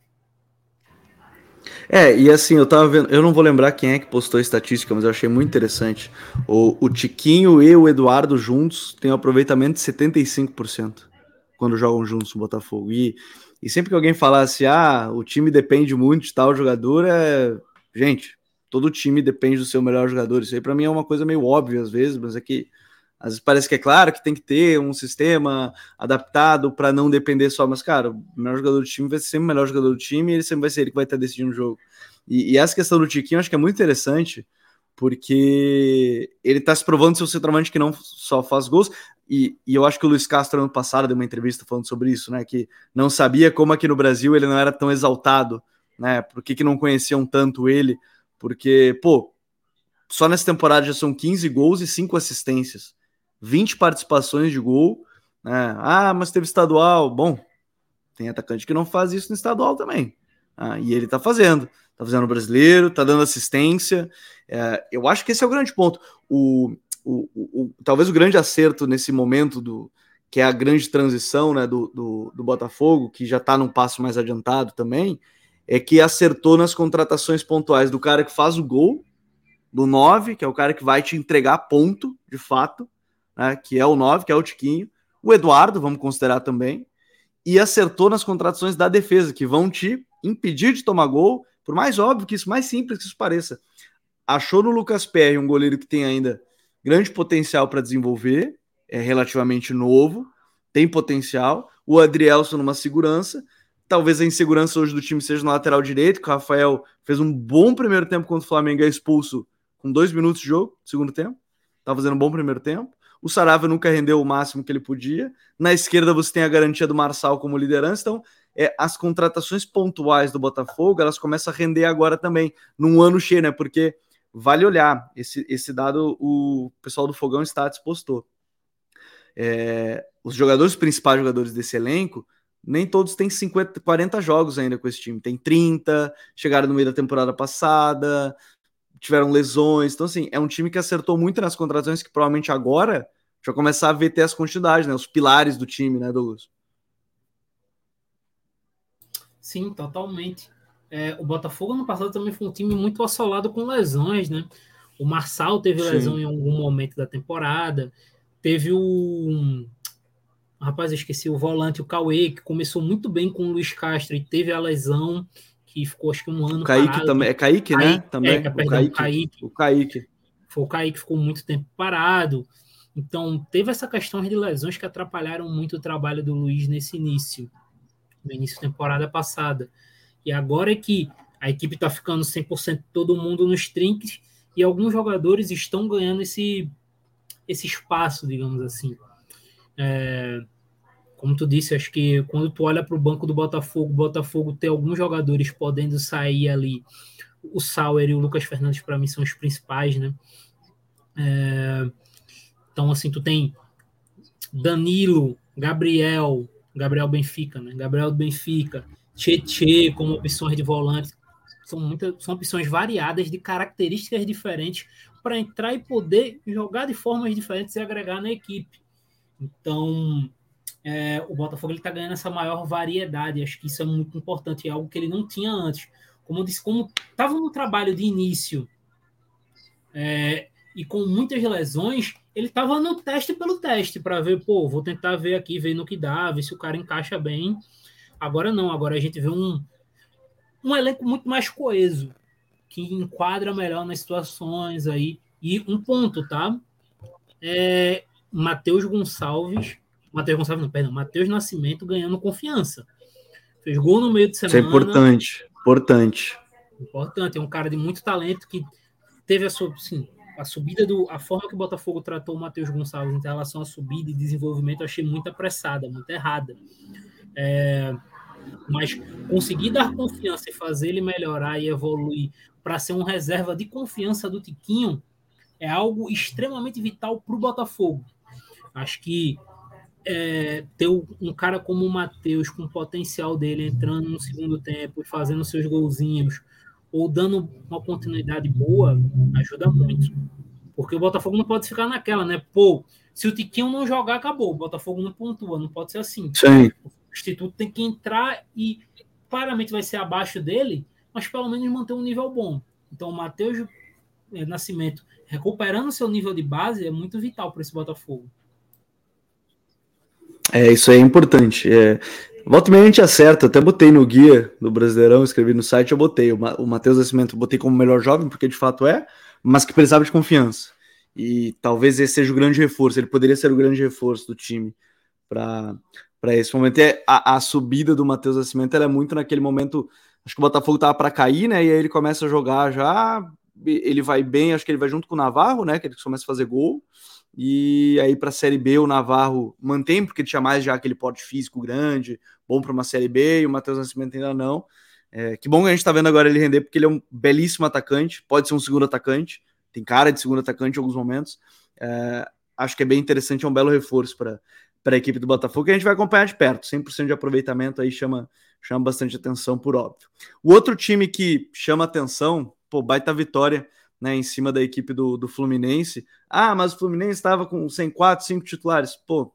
É, e assim, eu tava vendo, eu não vou lembrar quem é que postou a estatística, mas eu achei muito interessante. O, o Tiquinho e o Eduardo juntos têm um aproveitamento de 75% quando jogam juntos no Botafogo. E e sempre que alguém falasse, ah, o time depende muito de tal jogador, é. Gente, todo time depende do seu melhor jogador. Isso aí para mim é uma coisa meio óbvia às vezes, mas é que às vezes parece que é claro que tem que ter um sistema adaptado para não depender só, mas cara, o melhor jogador do time vai ser sempre o melhor jogador do time e ele sempre vai ser ele que vai estar decidindo o jogo. E, e essa questão do Tiquinho acho que é muito interessante, porque ele está se provando ser um centroavante que não só faz gols, e, e, eu acho que o Luiz Castro, ano passado, deu uma entrevista falando sobre isso, né? Que não sabia como aqui no Brasil ele não era tão exaltado, né? Por que, que não conheciam tanto ele? Porque, pô, só nessa temporada já são 15 gols e 5 assistências, 20 participações de gol, né? Ah, mas teve estadual. Bom, tem atacante que não faz isso no estadual também. Ah, e ele tá fazendo. Tá fazendo no brasileiro, tá dando assistência. É, eu acho que esse é o grande ponto. O, o, o, talvez o grande acerto nesse momento do que é a grande transição né, do, do, do Botafogo, que já está num passo mais adiantado também, é que acertou nas contratações pontuais do cara que faz o gol, do 9, que é o cara que vai te entregar ponto, de fato, né, que é o 9, que é o Tiquinho, o Eduardo, vamos considerar também, e acertou nas contratações da defesa, que vão te impedir de tomar gol, por mais óbvio que isso, mais simples que isso pareça. Achou no Lucas Perry um goleiro que tem ainda grande potencial para desenvolver, é relativamente novo, tem potencial. O Adrielson numa segurança. Talvez a insegurança hoje do time seja no lateral direito, que o Rafael fez um bom primeiro tempo contra o Flamengo, é expulso com dois minutos de jogo, segundo tempo. Tá fazendo um bom primeiro tempo. O Sarava nunca rendeu o máximo que ele podia. Na esquerda você tem a garantia do Marçal como liderança. Então, é, as contratações pontuais do Botafogo, elas começam a render agora também, num ano cheio, né? Porque vale olhar. Esse, esse dado o pessoal do Fogão Stats postou. É, os jogadores, os principais jogadores desse elenco, nem todos têm 50, 40 jogos ainda com esse time. Tem 30, chegaram no meio da temporada passada, tiveram lesões. Então, assim, é um time que acertou muito nas contratações que provavelmente agora já começar a ver ter as continuidades, né? Os pilares do time, né, Douglas? Sim, totalmente. É, o Botafogo no passado também foi um time muito assolado com lesões, né? O Marçal teve Sim. lesão em algum momento da temporada. Teve o. Rapaz, eu esqueci o volante, o Cauê, que começou muito bem com o Luiz Castro e teve a lesão, que ficou acho que um ano. O Kaique parado. também. É Kaique, né? Também. É, perdão, o Kaique. Kaique. O Kaique. Foi o Kaique que ficou muito tempo parado. Então, teve essa questão de lesões que atrapalharam muito o trabalho do Luiz nesse início, no início da temporada passada. E agora é que a equipe está ficando 100% todo mundo nos trinques e alguns jogadores estão ganhando esse, esse espaço, digamos assim. É, como tu disse, acho que quando tu olha para o banco do Botafogo, o Botafogo tem alguns jogadores podendo sair ali. O Sauer e o Lucas Fernandes, para mim, são os principais, né? É, então, assim, tu tem Danilo, Gabriel, Gabriel Benfica, né? Gabriel Benfica, Tietê como opções de volante. São, muitas, são opções variadas de características diferentes para entrar e poder jogar de formas diferentes e agregar na equipe. Então, é, o Botafogo está ganhando essa maior variedade. Acho que isso é muito importante, é algo que ele não tinha antes. Como eu disse, como estava no trabalho de início é, e com muitas lesões, ele estava no teste pelo teste, para ver, pô, vou tentar ver aqui, ver no que dá, ver se o cara encaixa bem. Agora não, agora a gente vê um, um elenco muito mais coeso, que enquadra melhor nas situações aí. E um ponto, tá? É, Matheus Gonçalves, Matheus Gonçalves, não, perdão, Matheus Nascimento ganhando confiança. Fez gol no meio de semana. Isso é importante, importante. Importante, é um cara de muito talento que teve a sua, sim, a subida do. A forma que o Botafogo tratou o Matheus Gonçalves em relação à subida e desenvolvimento, eu achei muito apressada, muito errada. É, mas conseguir dar confiança e fazer ele melhorar e evoluir para ser um reserva de confiança do Tiquinho é algo extremamente vital para o Botafogo. Acho que é, ter um cara como o Matheus, com o potencial dele, entrando no segundo tempo e fazendo seus golzinhos, ou dando uma continuidade boa, ajuda muito. Porque o Botafogo não pode ficar naquela, né? Pô, se o Tiquinho não jogar, acabou. O Botafogo não pontua, não pode ser assim. Sim. O Instituto tem que entrar e claramente vai ser abaixo dele, mas pelo menos manter um nível bom. Então o Matheus é, Nascimento recuperando seu nível de base é muito vital para esse Botafogo. É, isso é importante. É, Volta e meia a gente acerta, até botei no guia do Brasileirão, escrevi no site, eu botei. O Matheus Nascimento botei como melhor jovem, porque de fato é, mas que precisava de confiança. E talvez esse seja o grande reforço, ele poderia ser o grande reforço do time para esse momento. É, a, a subida do Matheus Nascimento é muito naquele momento. Acho que o Botafogo tava para cair, né? E aí ele começa a jogar já. Ele vai bem, acho que ele vai junto com o Navarro, né? Que ele começa a fazer gol. E aí para a Série B o Navarro mantém, porque tinha mais já aquele porte físico grande, bom para uma Série B, e o Matheus Nascimento ainda não. É, que bom que a gente está vendo agora ele render, porque ele é um belíssimo atacante, pode ser um segundo atacante, tem cara de segundo atacante em alguns momentos. É, acho que é bem interessante, é um belo reforço para a equipe do Botafogo, que a gente vai acompanhar de perto. 100% de aproveitamento aí chama, chama bastante atenção, por óbvio. O outro time que chama atenção, pô, baita vitória né, em cima da equipe do, do Fluminense. Ah, mas o Fluminense estava com 104, 5 titulares. Pô,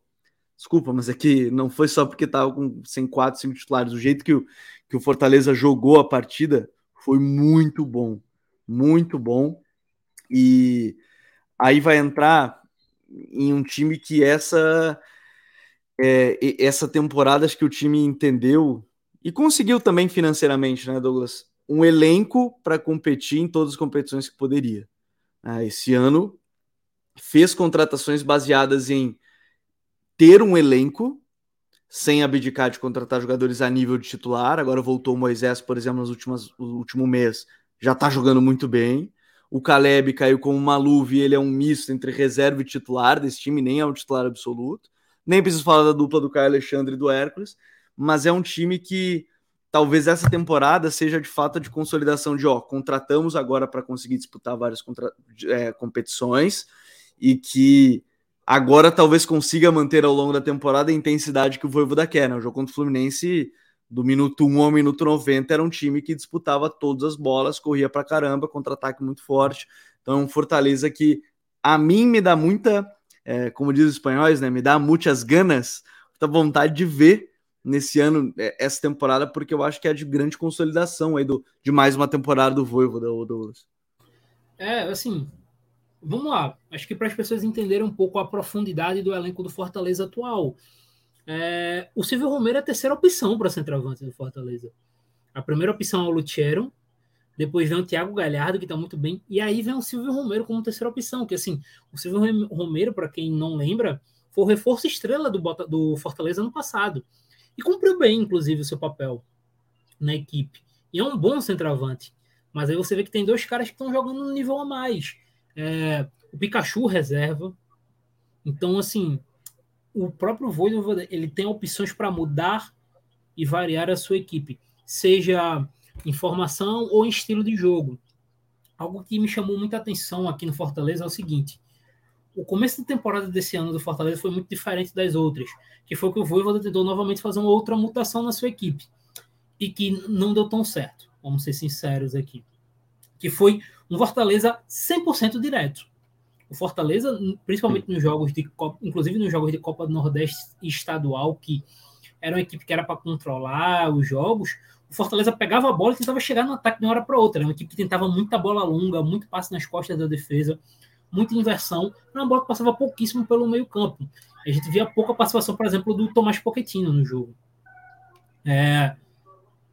desculpa, mas é que não foi só porque estava com 104, 5 titulares. O jeito que o, que o Fortaleza jogou a partida foi muito bom. Muito bom. E aí vai entrar em um time que essa é, essa temporada acho que o time entendeu e conseguiu também financeiramente, né, Douglas? Um elenco para competir em todas as competições que poderia. Ah, esse ano fez contratações baseadas em ter um elenco sem abdicar de contratar jogadores a nível de titular. Agora voltou o Moisés, por exemplo, nos últimos, no último mês, já está jogando muito bem. O Caleb caiu como uma luva e ele é um misto entre reserva e titular desse time, nem é um titular absoluto. Nem preciso falar da dupla do Caio Alexandre e do Hércules, mas é um time que talvez essa temporada seja de fato de consolidação de ó, contratamos agora para conseguir disputar várias contra, é, competições e que agora talvez consiga manter ao longo da temporada a intensidade que o Voivoda quer, né? O jogo contra o Fluminense do minuto 1 ao minuto 90 era um time que disputava todas as bolas, corria para caramba, contra-ataque muito forte. Então, Fortaleza que a mim me dá muita, é, como diz os espanhóis, né? Me dá muitas ganas, muita vontade de ver nesse ano, é, essa temporada, porque eu acho que é de grande consolidação aí do, de mais uma temporada do Voivo, da Douglas. É, assim, vamos lá. Acho que para as pessoas entenderem um pouco a profundidade do elenco do Fortaleza atual. É, o Silvio Romero é a terceira opção para centroavante do Fortaleza. A primeira opção é o Lutiero, depois vem o Thiago Galhardo, que está muito bem, e aí vem o Silvio Romero como terceira opção, que assim, o Silvio Romero, para quem não lembra, foi o reforço estrela do, do Fortaleza no passado. E cumpriu bem, inclusive, o seu papel na equipe. E é um bom centroavante. Mas aí você vê que tem dois caras que estão jogando no nível a mais. É, o Pikachu reserva. Então, assim, o próprio Voivoda, ele tem opções para mudar e variar a sua equipe. Seja em formação ou em estilo de jogo. Algo que me chamou muita atenção aqui no Fortaleza é o seguinte: o começo da temporada desse ano do Fortaleza foi muito diferente das outras, que foi que o Voivoda tentou novamente fazer uma outra mutação na sua equipe e que não deu tão certo, vamos ser sinceros aqui. Que foi um Fortaleza 100% direto. O Fortaleza, principalmente nos jogos de Copa, inclusive nos jogos de Copa do Nordeste estadual, que era uma equipe que era para controlar os jogos, o Fortaleza pegava a bola e tentava chegar no ataque de uma hora para outra. Era uma equipe que tentava muita bola longa, muito passe nas costas da defesa, muita inversão. Era uma bola que passava pouquíssimo pelo meio-campo. A gente via pouca participação, por exemplo, do Tomás Pochettino no jogo. É,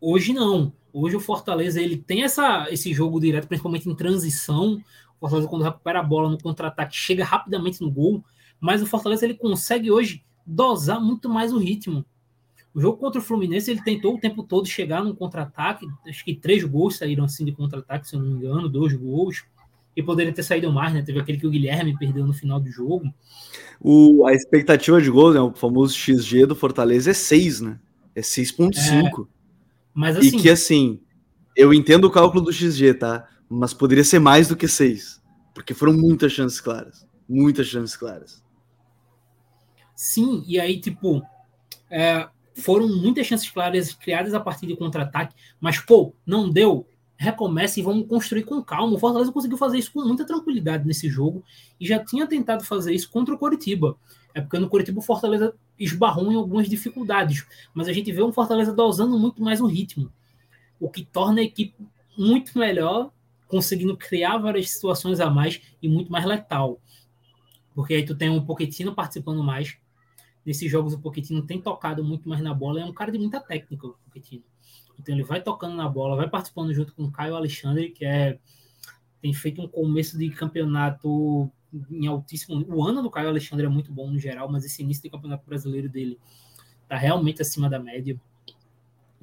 hoje não. Hoje o Fortaleza ele tem essa, esse jogo direto, principalmente em transição. O Fortaleza, quando recupera a bola no contra-ataque, chega rapidamente no gol. Mas o Fortaleza ele consegue hoje dosar muito mais o ritmo. O jogo contra o Fluminense, ele tentou o tempo todo chegar no contra-ataque. Acho que três gols saíram assim de contra-ataque, se eu não me engano, dois gols. E poderia ter saído mais, né? Teve aquele que o Guilherme perdeu no final do jogo. O, a expectativa de gol, né? O famoso XG do Fortaleza é 6, né? É 6,5. É, mas assim. E que assim, eu entendo o cálculo do XG, tá? Mas poderia ser mais do que 6. Porque foram muitas chances claras. Muitas chances claras. Sim, e aí, tipo, é, foram muitas chances claras criadas a partir de contra-ataque, mas, pô, não deu. Recomeça e vamos construir com calma. O Fortaleza conseguiu fazer isso com muita tranquilidade nesse jogo e já tinha tentado fazer isso contra o Coritiba. É porque no Coritiba o Fortaleza esbarrou em algumas dificuldades, mas a gente vê um Fortaleza dosando muito mais o ritmo, o que torna a equipe muito melhor, conseguindo criar várias situações a mais e muito mais letal. Porque aí tu tem um Pochettino participando mais, nesses jogos o Pochettino tem tocado muito mais na bola, é um cara de muita técnica o Pochettino. Então ele vai tocando na bola, vai participando junto com o Caio Alexandre, que é tem feito um começo de campeonato em altíssimo. O ano do Caio Alexandre é muito bom no geral, mas esse início de campeonato brasileiro dele tá realmente acima da média.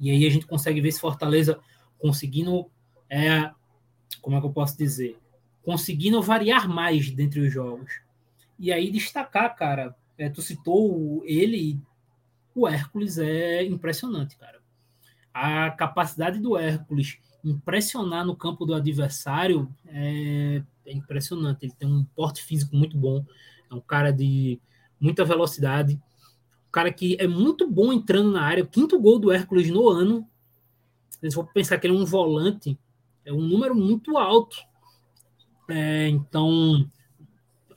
E aí a gente consegue ver esse Fortaleza conseguindo é, como é que eu posso dizer? Conseguindo variar mais dentre os jogos. E aí destacar, cara, é, tu citou ele, o Hércules é impressionante, cara. A capacidade do Hércules impressionar no campo do adversário é, é impressionante. Ele tem um porte físico muito bom, é um cara de muita velocidade, um cara que é muito bom entrando na área. O quinto gol do Hércules no ano, se for pensar que ele é um volante, é um número muito alto. É, então,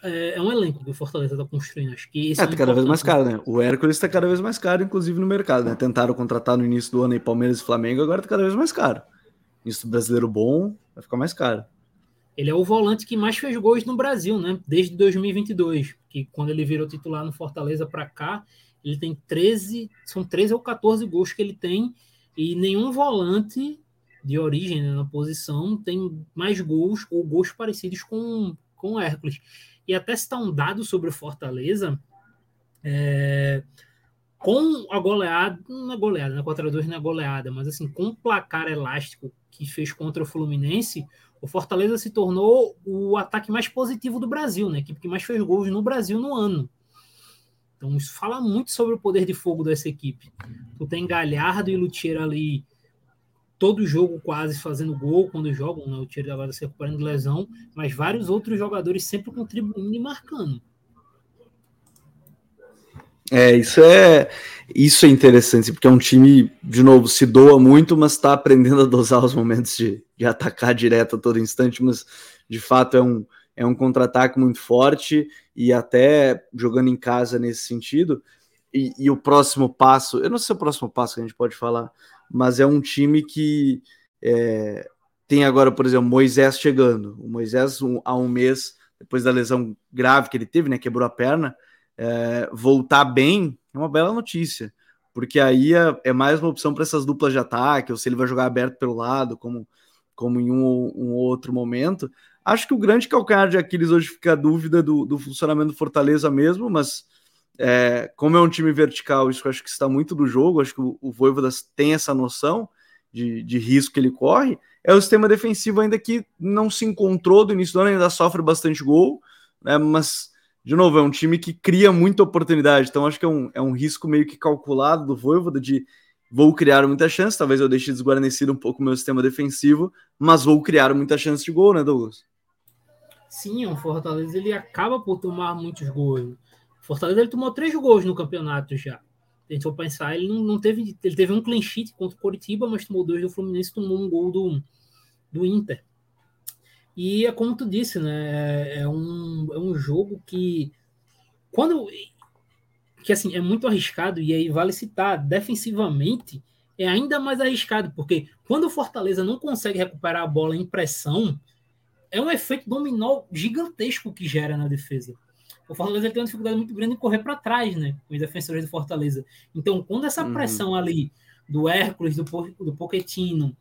é, é, um elenco que o Fortaleza está construindo. Acho que esse é, é tá cada vez mais caro, né? O Hércules está cada vez mais caro, inclusive no mercado, né? Tentaram contratar no início do ano aí Palmeiras e Flamengo, agora está cada vez mais caro. Isso brasileiro bom vai ficar mais caro. Ele é o volante que mais fez gols no Brasil, né? Desde 2022, que quando ele virou titular no Fortaleza para cá, ele tem 13, são 13 ou 14 gols que ele tem e nenhum volante de origem né, na posição tem mais gols ou gols parecidos com, com o Hércules. E até citar um dado sobre o Fortaleza, é, com a goleada, não é goleada, na 4x2 não é goleada, mas assim, com o placar elástico que fez contra o Fluminense, o Fortaleza se tornou o ataque mais positivo do Brasil, né? A equipe que mais fez gols no Brasil no ano. Então isso fala muito sobre o poder de fogo dessa equipe. Tu tem Galhardo e Lutier ali todo jogo quase fazendo gol quando jogam, né? o Tiro agora se recuperando de lesão, mas vários outros jogadores sempre contribuindo e marcando. É, isso é isso é interessante, porque é um time, de novo, se doa muito, mas está aprendendo a dosar os momentos de, de atacar direto a todo instante, mas de fato é um, é um contra-ataque muito forte e até jogando em casa nesse sentido, e, e, o próximo passo, eu não sei se é o próximo passo que a gente pode falar, mas é um time que é, tem agora, por exemplo, Moisés chegando. O Moisés, um, há um mês, depois da lesão grave que ele teve, né? Quebrou a perna, é, voltar bem é uma bela notícia. Porque aí é, é mais uma opção para essas duplas de ataque, ou se ele vai jogar aberto pelo lado, como, como em um, um outro momento. Acho que o grande calcanhar de Aquiles hoje fica a dúvida do, do funcionamento do Fortaleza mesmo, mas é, como é um time vertical, isso acho que está muito do jogo, acho que o, o Voivodas tem essa noção de, de risco que ele corre, é o sistema defensivo ainda que não se encontrou do início do ano, ainda sofre bastante gol, né, mas, de novo, é um time que cria muita oportunidade, então acho que é um, é um risco meio que calculado do Voivoda de vou criar muita chance, talvez eu deixe desguarnecido um pouco o meu sistema defensivo, mas vou criar muita chance de gol, né, Douglas? Sim, o Fortaleza ele acaba por tomar muitos gols. Fortaleza ele tomou três gols no campeonato já. A gente for pensar, ele não, não, teve. Ele teve um clean sheet contra o Coritiba, mas tomou dois do Fluminense tomou um gol do, do Inter. E é como tu disse, né? É, é um, é um jogo que. Quando. Que assim, é muito arriscado, e aí vale citar, defensivamente é ainda mais arriscado, porque quando o Fortaleza não consegue recuperar a bola em pressão, é um efeito dominó gigantesco que gera na defesa o Fortaleza tem uma dificuldade muito grande em correr para trás, né? Os defensores do Fortaleza. Então, quando essa uhum. pressão ali do Hércules, do, do Pochettino,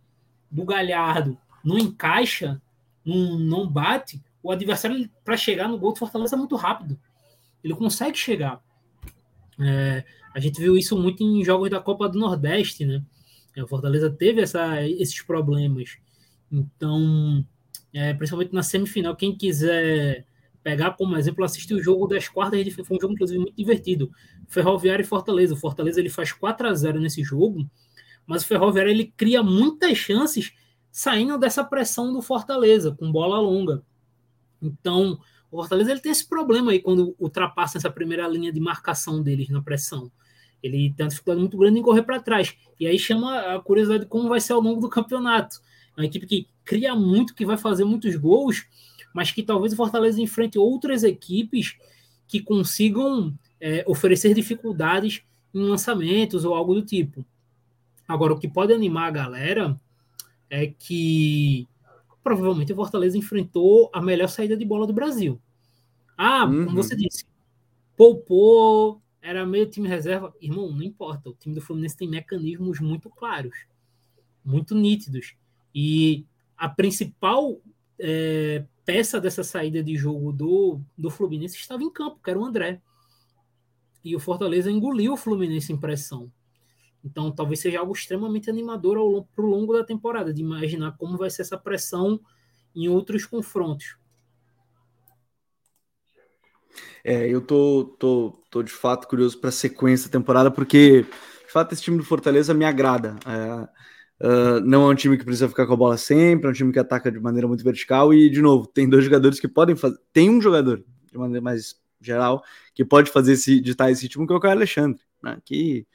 do Galhardo, não encaixa, não, não bate, o adversário, para chegar no gol do Fortaleza, é muito rápido. Ele consegue chegar. É, a gente viu isso muito em jogos da Copa do Nordeste, né? É, o Fortaleza teve essa, esses problemas. Então, é, principalmente na semifinal, quem quiser pegar como exemplo, assistir o jogo das quartas de foi um jogo inclusive muito divertido. Ferroviário e Fortaleza. O Fortaleza ele faz 4 a 0 nesse jogo, mas o Ferroviário ele cria muitas chances saindo dessa pressão do Fortaleza com bola longa. Então, o Fortaleza ele tem esse problema aí quando ultrapassa essa primeira linha de marcação deles na pressão. Ele tem uma dificuldade muito grande em correr para trás. E aí chama a curiosidade de como vai ser ao longo do campeonato. É uma equipe que cria muito, que vai fazer muitos gols, mas que talvez o Fortaleza enfrente outras equipes que consigam é, oferecer dificuldades em lançamentos ou algo do tipo. Agora, o que pode animar a galera é que provavelmente o Fortaleza enfrentou a melhor saída de bola do Brasil. Ah, uhum. como você disse, poupou, era meio time reserva. Irmão, não importa. O time do Fluminense tem mecanismos muito claros, muito nítidos. E a principal é, peça dessa saída de jogo do, do Fluminense estava em campo, que era o André. E o Fortaleza engoliu o Fluminense em pressão. Então, talvez seja algo extremamente animador para o longo da temporada, de imaginar como vai ser essa pressão em outros confrontos. É, eu tô, tô, tô de fato curioso para a sequência da temporada, porque de fato esse time do Fortaleza me agrada. É, Uh, não é um time que precisa ficar com a bola sempre, é um time que ataca de maneira muito vertical e, de novo, tem dois jogadores que podem fazer. Tem um jogador, de maneira mais geral, que pode fazer esse, ditar esse ritmo, que é o Caio Alexandre, né? que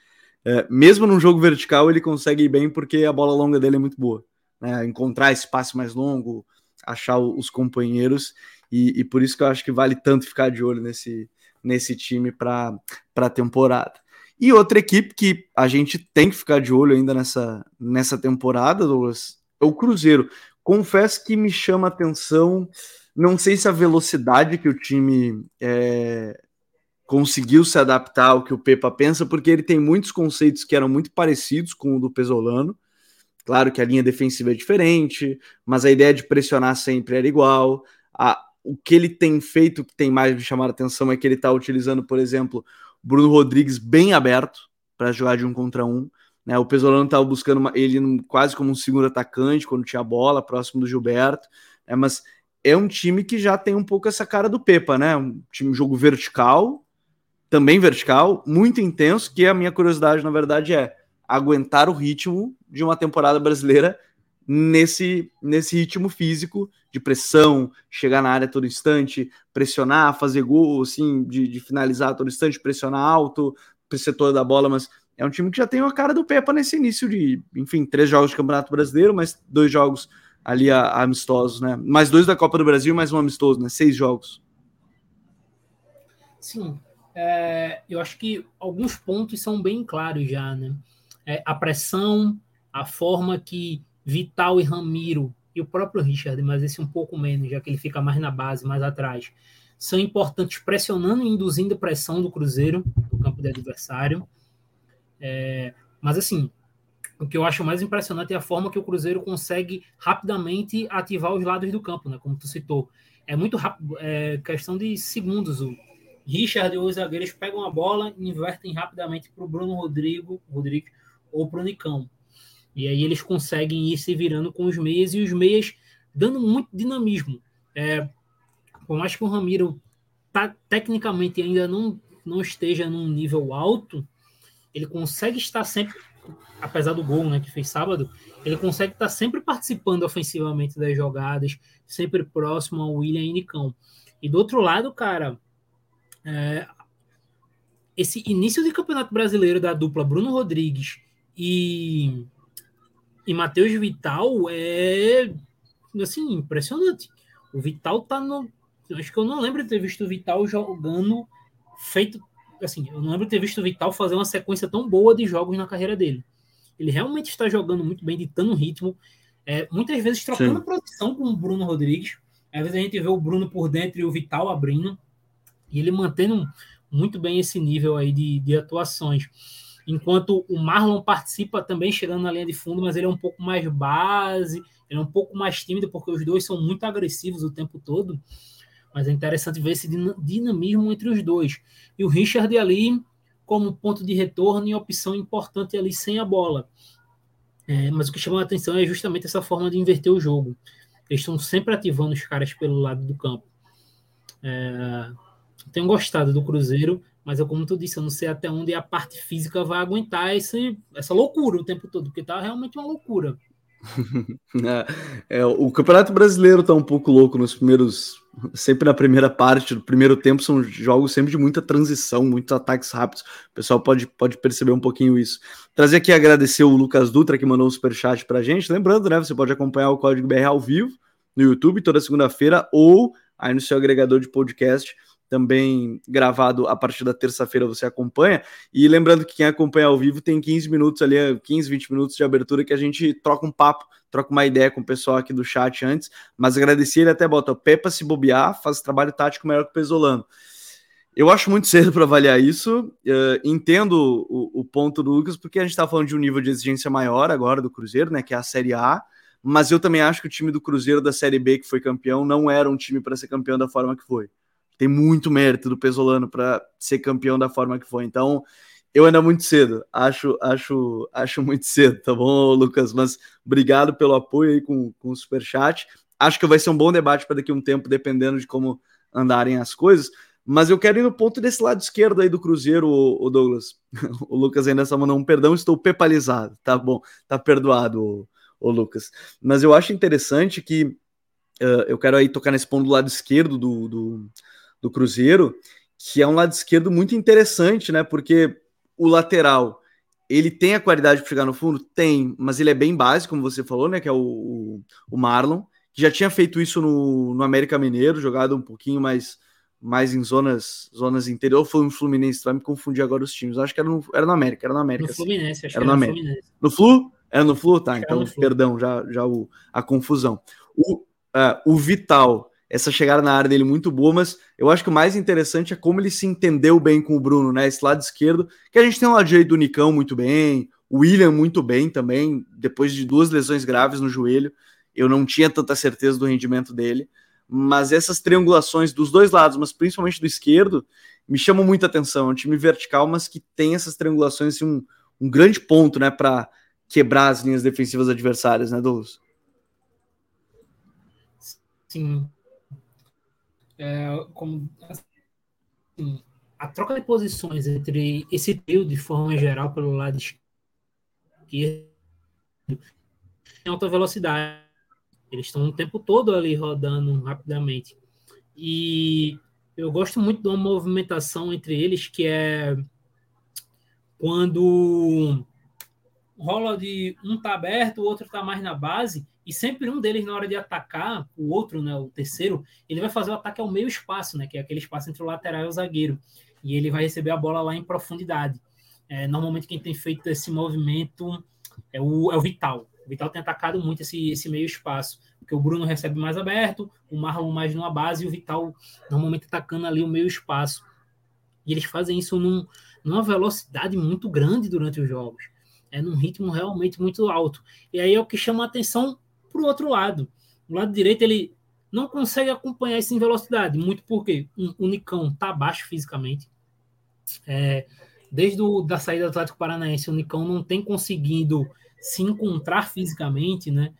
uh, mesmo num jogo vertical ele consegue ir bem porque a bola longa dele é muito boa. Né? Encontrar espaço mais longo, achar os companheiros, e, e, por isso que eu acho que vale tanto ficar de olho nesse, nesse time para a temporada. E outra equipe que a gente tem que ficar de olho ainda nessa, nessa temporada, Douglas, é o Cruzeiro. Confesso que me chama a atenção, não sei se a velocidade que o time é, conseguiu se adaptar ao que o Pepa pensa, porque ele tem muitos conceitos que eram muito parecidos com o do Pesolano. Claro que a linha defensiva é diferente, mas a ideia de pressionar sempre era igual. A, o que ele tem feito que tem mais me chamado a atenção é que ele está utilizando, por exemplo, Bruno Rodrigues bem aberto para jogar de um contra um. Né? O Pesolano estava buscando uma, ele quase como um segundo atacante quando tinha bola, próximo do Gilberto. Né? Mas é um time que já tem um pouco essa cara do Pepa, né? Um time um jogo vertical, também vertical, muito intenso. Que a minha curiosidade, na verdade, é aguentar o ritmo de uma temporada brasileira nesse, nesse ritmo físico de pressão, chegar na área todo instante, pressionar, fazer gol, assim, de, de finalizar todo instante, pressionar alto, setor da bola, mas é um time que já tem a cara do Pepa nesse início de, enfim, três jogos de Campeonato Brasileiro, mas dois jogos ali amistosos, né? Mais dois da Copa do Brasil, mais um amistoso, né? Seis jogos. Sim. é, eu acho que alguns pontos são bem claros já, né? É, a pressão, a forma que Vital e Ramiro e o próprio Richard, mas esse um pouco menos, já que ele fica mais na base, mais atrás, são importantes pressionando e induzindo pressão do Cruzeiro no campo do adversário. É, mas assim, o que eu acho mais impressionante é a forma que o Cruzeiro consegue rapidamente ativar os lados do campo, né? Como tu citou. É muito rápido, é questão de segundos. O Richard e os zagueiros pegam a bola e invertem rapidamente para o Bruno Rodrigo, Rodrigo ou para o Nicão. E aí eles conseguem ir se virando com os meias e os meias dando muito dinamismo. É, por mais que o Ramiro tá, tecnicamente ainda não, não esteja num nível alto, ele consegue estar sempre, apesar do gol né, que fez sábado, ele consegue estar sempre participando ofensivamente das jogadas, sempre próximo ao William e Nicão. E do outro lado, cara, é, esse início de campeonato brasileiro da dupla Bruno Rodrigues e, e Matheus Vital é assim, impressionante. O Vital tá no. Acho que eu não lembro de ter visto o Vital jogando feito assim, eu não lembro de ter visto o Vital fazer uma sequência tão boa de jogos na carreira dele. Ele realmente está jogando muito bem, ditando ritmo, é, muitas vezes trocando Sim. posição com o Bruno Rodrigues. Às vezes a gente vê o Bruno por dentro e o Vital abrindo, e ele mantendo muito bem esse nível aí de, de atuações. Enquanto o Marlon participa também chegando na linha de fundo, mas ele é um pouco mais base, ele é um pouco mais tímido, porque os dois são muito agressivos o tempo todo. Mas é interessante ver esse dinamismo entre os dois. E o Richard ali como ponto de retorno e opção importante ali sem a bola. É, mas o que chama a atenção é justamente essa forma de inverter o jogo. Eles estão sempre ativando os caras pelo lado do campo. É, tenho gostado do Cruzeiro, mas eu, como tu disse, eu não sei até onde a parte física vai aguentar esse, essa loucura o tempo todo, porque tá realmente uma loucura. é, o Campeonato Brasileiro tá um pouco louco nos primeiros. Sempre na primeira parte, no primeiro tempo, são jogos sempre de muita transição, muitos ataques rápidos. O pessoal pode, pode perceber um pouquinho isso. Trazer aqui agradecer o Lucas Dutra que mandou um superchat pra gente. Lembrando, né? Você pode acompanhar o Código BR ao vivo no YouTube toda segunda-feira ou aí no seu agregador de podcast também gravado a partir da terça-feira você acompanha. E lembrando que quem acompanha ao vivo tem 15 minutos ali, 15, 20 minutos de abertura que a gente troca um papo, troca uma ideia com o pessoal aqui do chat antes. Mas agradecer ele até bota o Pepa se bobear, faz trabalho tático melhor que o Pesolano. Eu acho muito cedo para avaliar isso. Uh, entendo o, o, ponto do Lucas, porque a gente está falando de um nível de exigência maior agora do Cruzeiro, né? Que é a Série A. Mas eu também acho que o time do Cruzeiro da Série B, que foi campeão, não era um time para ser campeão da forma que foi tem muito mérito do Pesolano para ser campeão da forma que foi. Então, eu ainda muito cedo, acho, acho, acho muito cedo, tá bom, Lucas? Mas obrigado pelo apoio aí com, com o superchat. Acho que vai ser um bom debate para daqui a um tempo, dependendo de como andarem as coisas. Mas eu quero ir no ponto desse lado esquerdo aí do Cruzeiro, o, Douglas. O Lucas ainda só mandou um perdão, estou pepalizado. Tá bom, tá perdoado, o Lucas. Mas eu acho interessante que uh, eu quero aí tocar nesse ponto do lado esquerdo do, do, do Cruzeiro, que é um lado esquerdo muito interessante, né? Porque o lateral ele tem a qualidade para chegar no fundo? Tem, mas ele é bem básico, como você falou, né? Que é o, o Marlon, que já tinha feito isso no, no América Mineiro, jogado um pouquinho mais, mais em zonas, zonas interior. Foi no Fluminense, vai me confundir agora os times. Acho que era no, era no América, era no América. No Fluminense, acho era que era no América. Fluminense. No Flu? Era no Flu? Tá, então, perdão, já, já o, a confusão. O, uh, o Vital essa chegada na área dele muito boa, mas eu acho que o mais interessante é como ele se entendeu bem com o Bruno, né? Esse lado esquerdo, que a gente tem o lado direito do Nicão muito bem, o William muito bem também, depois de duas lesões graves no joelho. Eu não tinha tanta certeza do rendimento dele, mas essas triangulações dos dois lados, mas principalmente do esquerdo, me chamam muita atenção. É um time vertical, mas que tem essas triangulações, assim, um, um grande ponto, né, para quebrar as linhas defensivas adversárias, né, Douglas? Sim, é, como assim, a troca de posições entre esse trio de forma geral pelo lado esquerdo em alta velocidade. Eles estão o tempo todo ali rodando rapidamente. E eu gosto muito de uma movimentação entre eles que é quando rola de um tá aberto, o outro tá mais na base, e sempre um deles, na hora de atacar, o outro, né, o terceiro, ele vai fazer o ataque ao meio espaço, né, que é aquele espaço entre o lateral e o zagueiro. e ele vai receber a bola lá em profundidade. É, normalmente quem tem feito esse movimento é o, é o Vital. O Vital tem atacado muito esse, esse meio espaço, porque o Bruno recebe mais aberto, o Marlon mais numa base e o Vital normalmente atacando ali o meio espaço. E eles fazem isso num, numa velocidade muito grande durante os jogos. É num ritmo realmente muito alto. E aí é o que chama a atenção para o outro lado. O lado direito ele não consegue acompanhar isso em velocidade, muito porque o Nicão está baixo fisicamente. É, desde o, da saída do Atlético Paranaense, o Nicão não tem conseguido se encontrar fisicamente, né?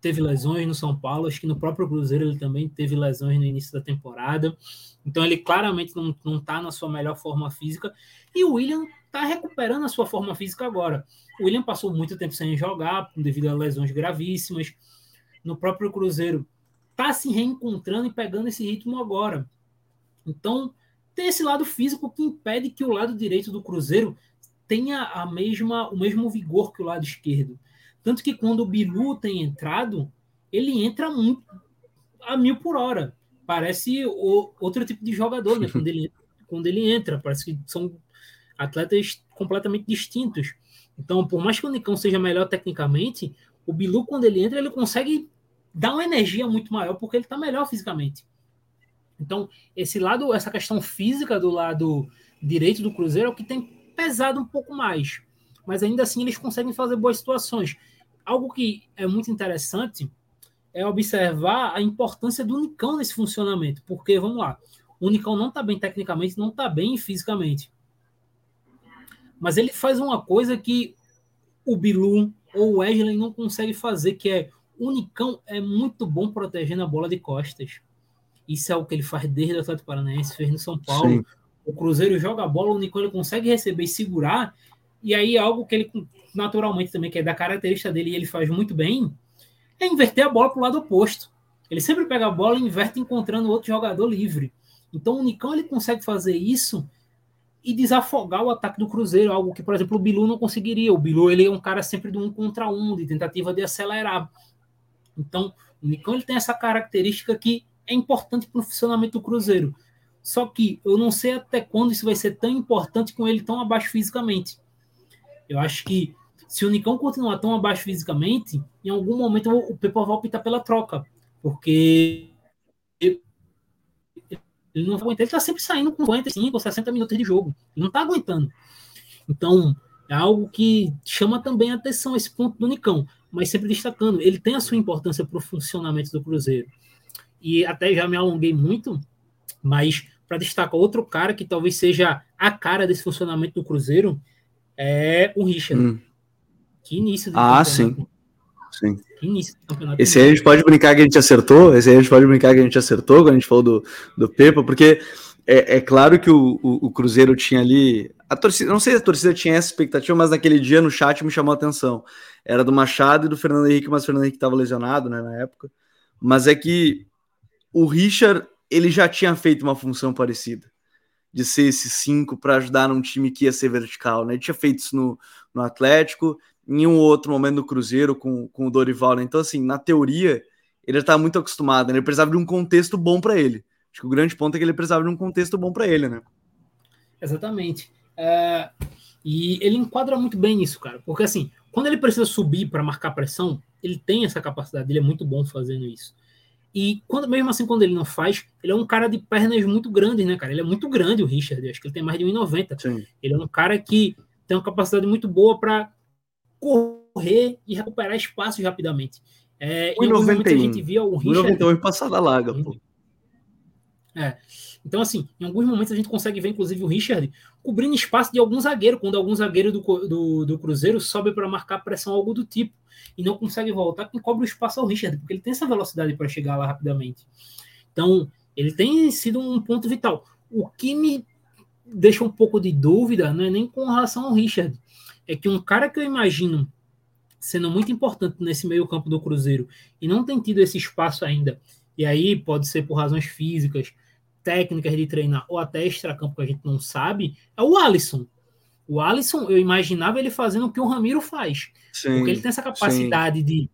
Teve lesões no São Paulo, acho que no próprio Cruzeiro ele também teve lesões no início da temporada. Então ele claramente não está na sua melhor forma física. E o William está recuperando a sua forma física agora. O William passou muito tempo sem jogar devido a lesões gravíssimas. No próprio Cruzeiro está se reencontrando e pegando esse ritmo agora. Então, tem esse lado físico que impede que o lado direito do Cruzeiro tenha a mesma, o mesmo vigor que o lado esquerdo. Tanto que quando o Bilu tem entrado, ele entra muito a mil por hora. Parece o, outro tipo de jogador, né? quando, ele, quando ele entra, parece que são atletas completamente distintos. Então, por mais que o Nicão seja melhor tecnicamente, o Bilu, quando ele entra, ele consegue dá uma energia muito maior porque ele está melhor fisicamente. Então, esse lado, essa questão física do lado direito do Cruzeiro é o que tem pesado um pouco mais. Mas ainda assim eles conseguem fazer boas situações. Algo que é muito interessante é observar a importância do Nicão nesse funcionamento. Porque, vamos lá, o Nicão não está bem tecnicamente, não está bem fisicamente. Mas ele faz uma coisa que o Bilu ou o Wesley não consegue fazer, que é o Nicão é muito bom protegendo a bola de costas. Isso é o que ele faz desde o Atlético Paranaense, fez no São Paulo. Sim. O Cruzeiro joga a bola, o Nicão ele consegue receber e segurar. E aí algo que ele naturalmente também, que é da característica dele e ele faz muito bem, é inverter a bola para o lado oposto. Ele sempre pega a bola e inverte encontrando outro jogador livre. Então o Nicão ele consegue fazer isso e desafogar o ataque do Cruzeiro, algo que, por exemplo, o Bilu não conseguiria. O Bilu ele é um cara sempre de um contra um, de tentativa de acelerar. Então, o Nicão ele tem essa característica que é importante para o funcionamento do Cruzeiro. Só que eu não sei até quando isso vai ser tão importante com ele tão abaixo fisicamente. Eu acho que se o Nicão continuar tão abaixo fisicamente, em algum momento o Pepa vai optar pela troca. Porque ele não aguenta, ele está sempre saindo com 55 ou 60 minutos de jogo. Ele não está aguentando. Então, é algo que chama também a atenção esse ponto do Nicão mas sempre destacando, ele tem a sua importância para o funcionamento do Cruzeiro. E até já me alonguei muito, mas para destacar outro cara que talvez seja a cara desse funcionamento do Cruzeiro é o Richard. Hum. Que início do Ah, sim. Sim. Que início do campeonato. Esse aí a gente pode brincar que a gente acertou, esse aí a gente pode brincar que a gente acertou quando a gente falou do, do Pepa, porque é, é claro que o, o, o, Cruzeiro tinha ali. A torcida, não sei se a torcida tinha essa expectativa, mas naquele dia no chat me chamou a atenção. Era do Machado e do Fernando Henrique, mas o Fernando Henrique estava lesionado né, na época. Mas é que o Richard ele já tinha feito uma função parecida de ser esse 5 para ajudar num time que ia ser vertical. Né? Ele tinha feito isso no, no Atlético, em um outro momento no Cruzeiro com, com o Dorival. Né? Então, assim, na teoria, ele estava muito acostumado. Né? Ele precisava de um contexto bom para ele. Acho que o grande ponto é que ele precisava de um contexto bom para ele, né? Exatamente. É, e ele enquadra muito bem isso, cara. Porque assim, quando ele precisa subir para marcar pressão, ele tem essa capacidade, ele é muito bom fazendo isso. E quando, mesmo assim, quando ele não faz, ele é um cara de pernas muito grandes, né, cara? Ele é muito grande, o Richard. Acho que ele tem mais de 1,90. Ele é um cara que tem uma capacidade muito boa para correr e recuperar espaços rapidamente. É, 1,91. A gente via o Richard. 1,91 passada larga, pô. É. Então, assim, em alguns momentos a gente consegue ver, inclusive, o Richard cobrindo espaço de algum zagueiro, quando algum zagueiro do, do, do Cruzeiro sobe para marcar pressão, algo do tipo, e não consegue voltar, quem cobre o espaço é o Richard, porque ele tem essa velocidade para chegar lá rapidamente. Então, ele tem sido um ponto vital. O que me deixa um pouco de dúvida não é nem com relação ao Richard, é que um cara que eu imagino sendo muito importante nesse meio campo do Cruzeiro e não tem tido esse espaço ainda, e aí pode ser por razões físicas, técnicas de treinar ou até extracampo que a gente não sabe, é o Alisson. O Alisson, eu imaginava ele fazendo o que o Ramiro faz. Sim, porque ele tem essa capacidade sim. de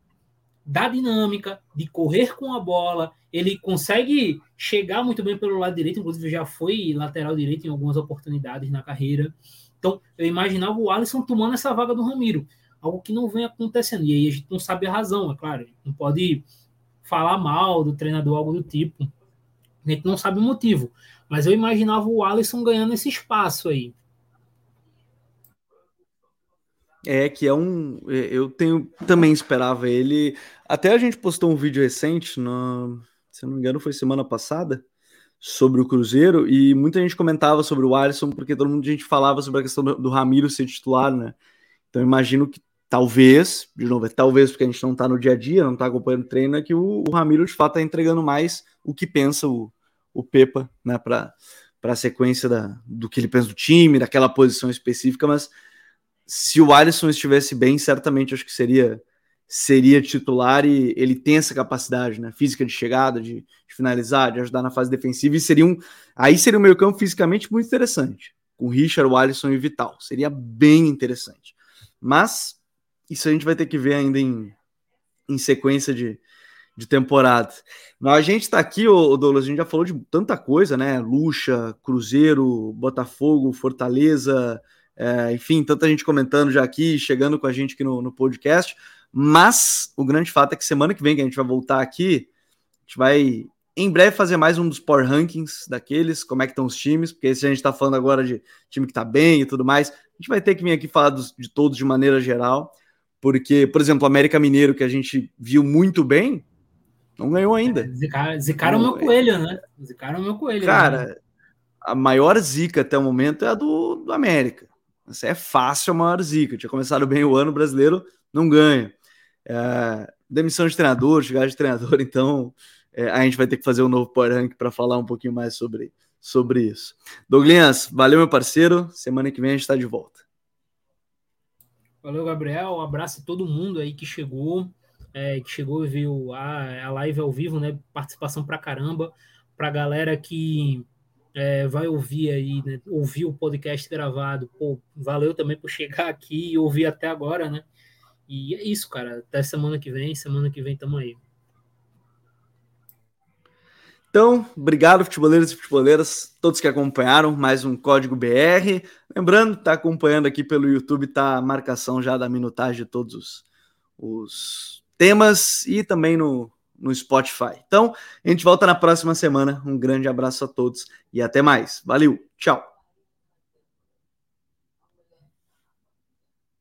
da dinâmica, de correr com a bola. Ele consegue chegar muito bem pelo lado direito, inclusive já foi lateral direito em algumas oportunidades na carreira. Então, eu imaginava o Alisson tomando essa vaga do Ramiro, algo que não vem acontecendo. E aí a gente não sabe a razão, é claro. Não pode falar mal do treinador, algo do tipo. A gente não sabe o motivo. Mas eu imaginava o Alisson ganhando esse espaço aí. É, que é um. É, eu tenho também esperava ele. Até a gente postou um vídeo recente, no, se não me engano, foi semana passada, sobre o Cruzeiro, e muita gente comentava sobre o Alisson, porque todo mundo a gente falava sobre a questão do, do Ramiro ser titular, né? Então imagino que talvez, de novo, é talvez porque a gente não tá no dia a dia, não tá acompanhando o treino, é que o, o Ramiro de fato tá entregando mais o que pensa o, o Pepa, né, para a sequência da, do que ele pensa do time, daquela posição específica, mas se o Alisson estivesse bem, certamente acho que seria seria titular e ele tem essa capacidade, né, física de chegada, de, de finalizar, de ajudar na fase defensiva e seria um aí seria um meio-campo fisicamente muito interessante, com Richard, o Alisson e Vital. Seria bem interessante. Mas isso a gente vai ter que ver ainda em, em sequência de, de temporada. Mas a gente está aqui, ô, Douglas, a gente já falou de tanta coisa, né? Lucha, Cruzeiro, Botafogo, Fortaleza, é, enfim, tanta gente comentando já aqui, chegando com a gente aqui no, no, podcast. Mas o grande fato é que semana que vem, que a gente vai voltar aqui, a gente vai em breve fazer mais um dos Power Rankings daqueles, como é que estão os times, porque se a gente está falando agora de time que está bem e tudo mais, a gente vai ter que vir aqui falar dos, de todos de maneira geral, porque, por exemplo, o América Mineiro, que a gente viu muito bem, não ganhou ainda. É, zicaram, zicaram o meu coelho, né? Zicaram o meu coelho. Cara, né? a maior zica até o momento é a do, do América. Essa é fácil a maior zica. Tinha começado bem o ano, brasileiro não ganha. É, demissão de treinador, chegada de treinador, então é, a gente vai ter que fazer um novo Power Rank para falar um pouquinho mais sobre, sobre isso. Douglas, valeu, meu parceiro. Semana que vem a gente está de volta. Valeu, Gabriel. Um abraço a todo mundo aí que chegou, é, que chegou e viu a, a live ao vivo, né? Participação pra caramba. Pra galera que é, vai ouvir aí, né? Ouvir o podcast gravado. Pô, valeu também por chegar aqui e ouvir até agora, né? E é isso, cara. Até semana que vem. Semana que vem tamo aí. Então, obrigado, futeboleiros e futeboleiras, todos que acompanharam mais um Código BR. Lembrando, tá acompanhando aqui pelo YouTube, tá a marcação já da minutagem de todos os, os temas e também no, no Spotify. Então, a gente volta na próxima semana. Um grande abraço a todos e até mais. Valeu, tchau.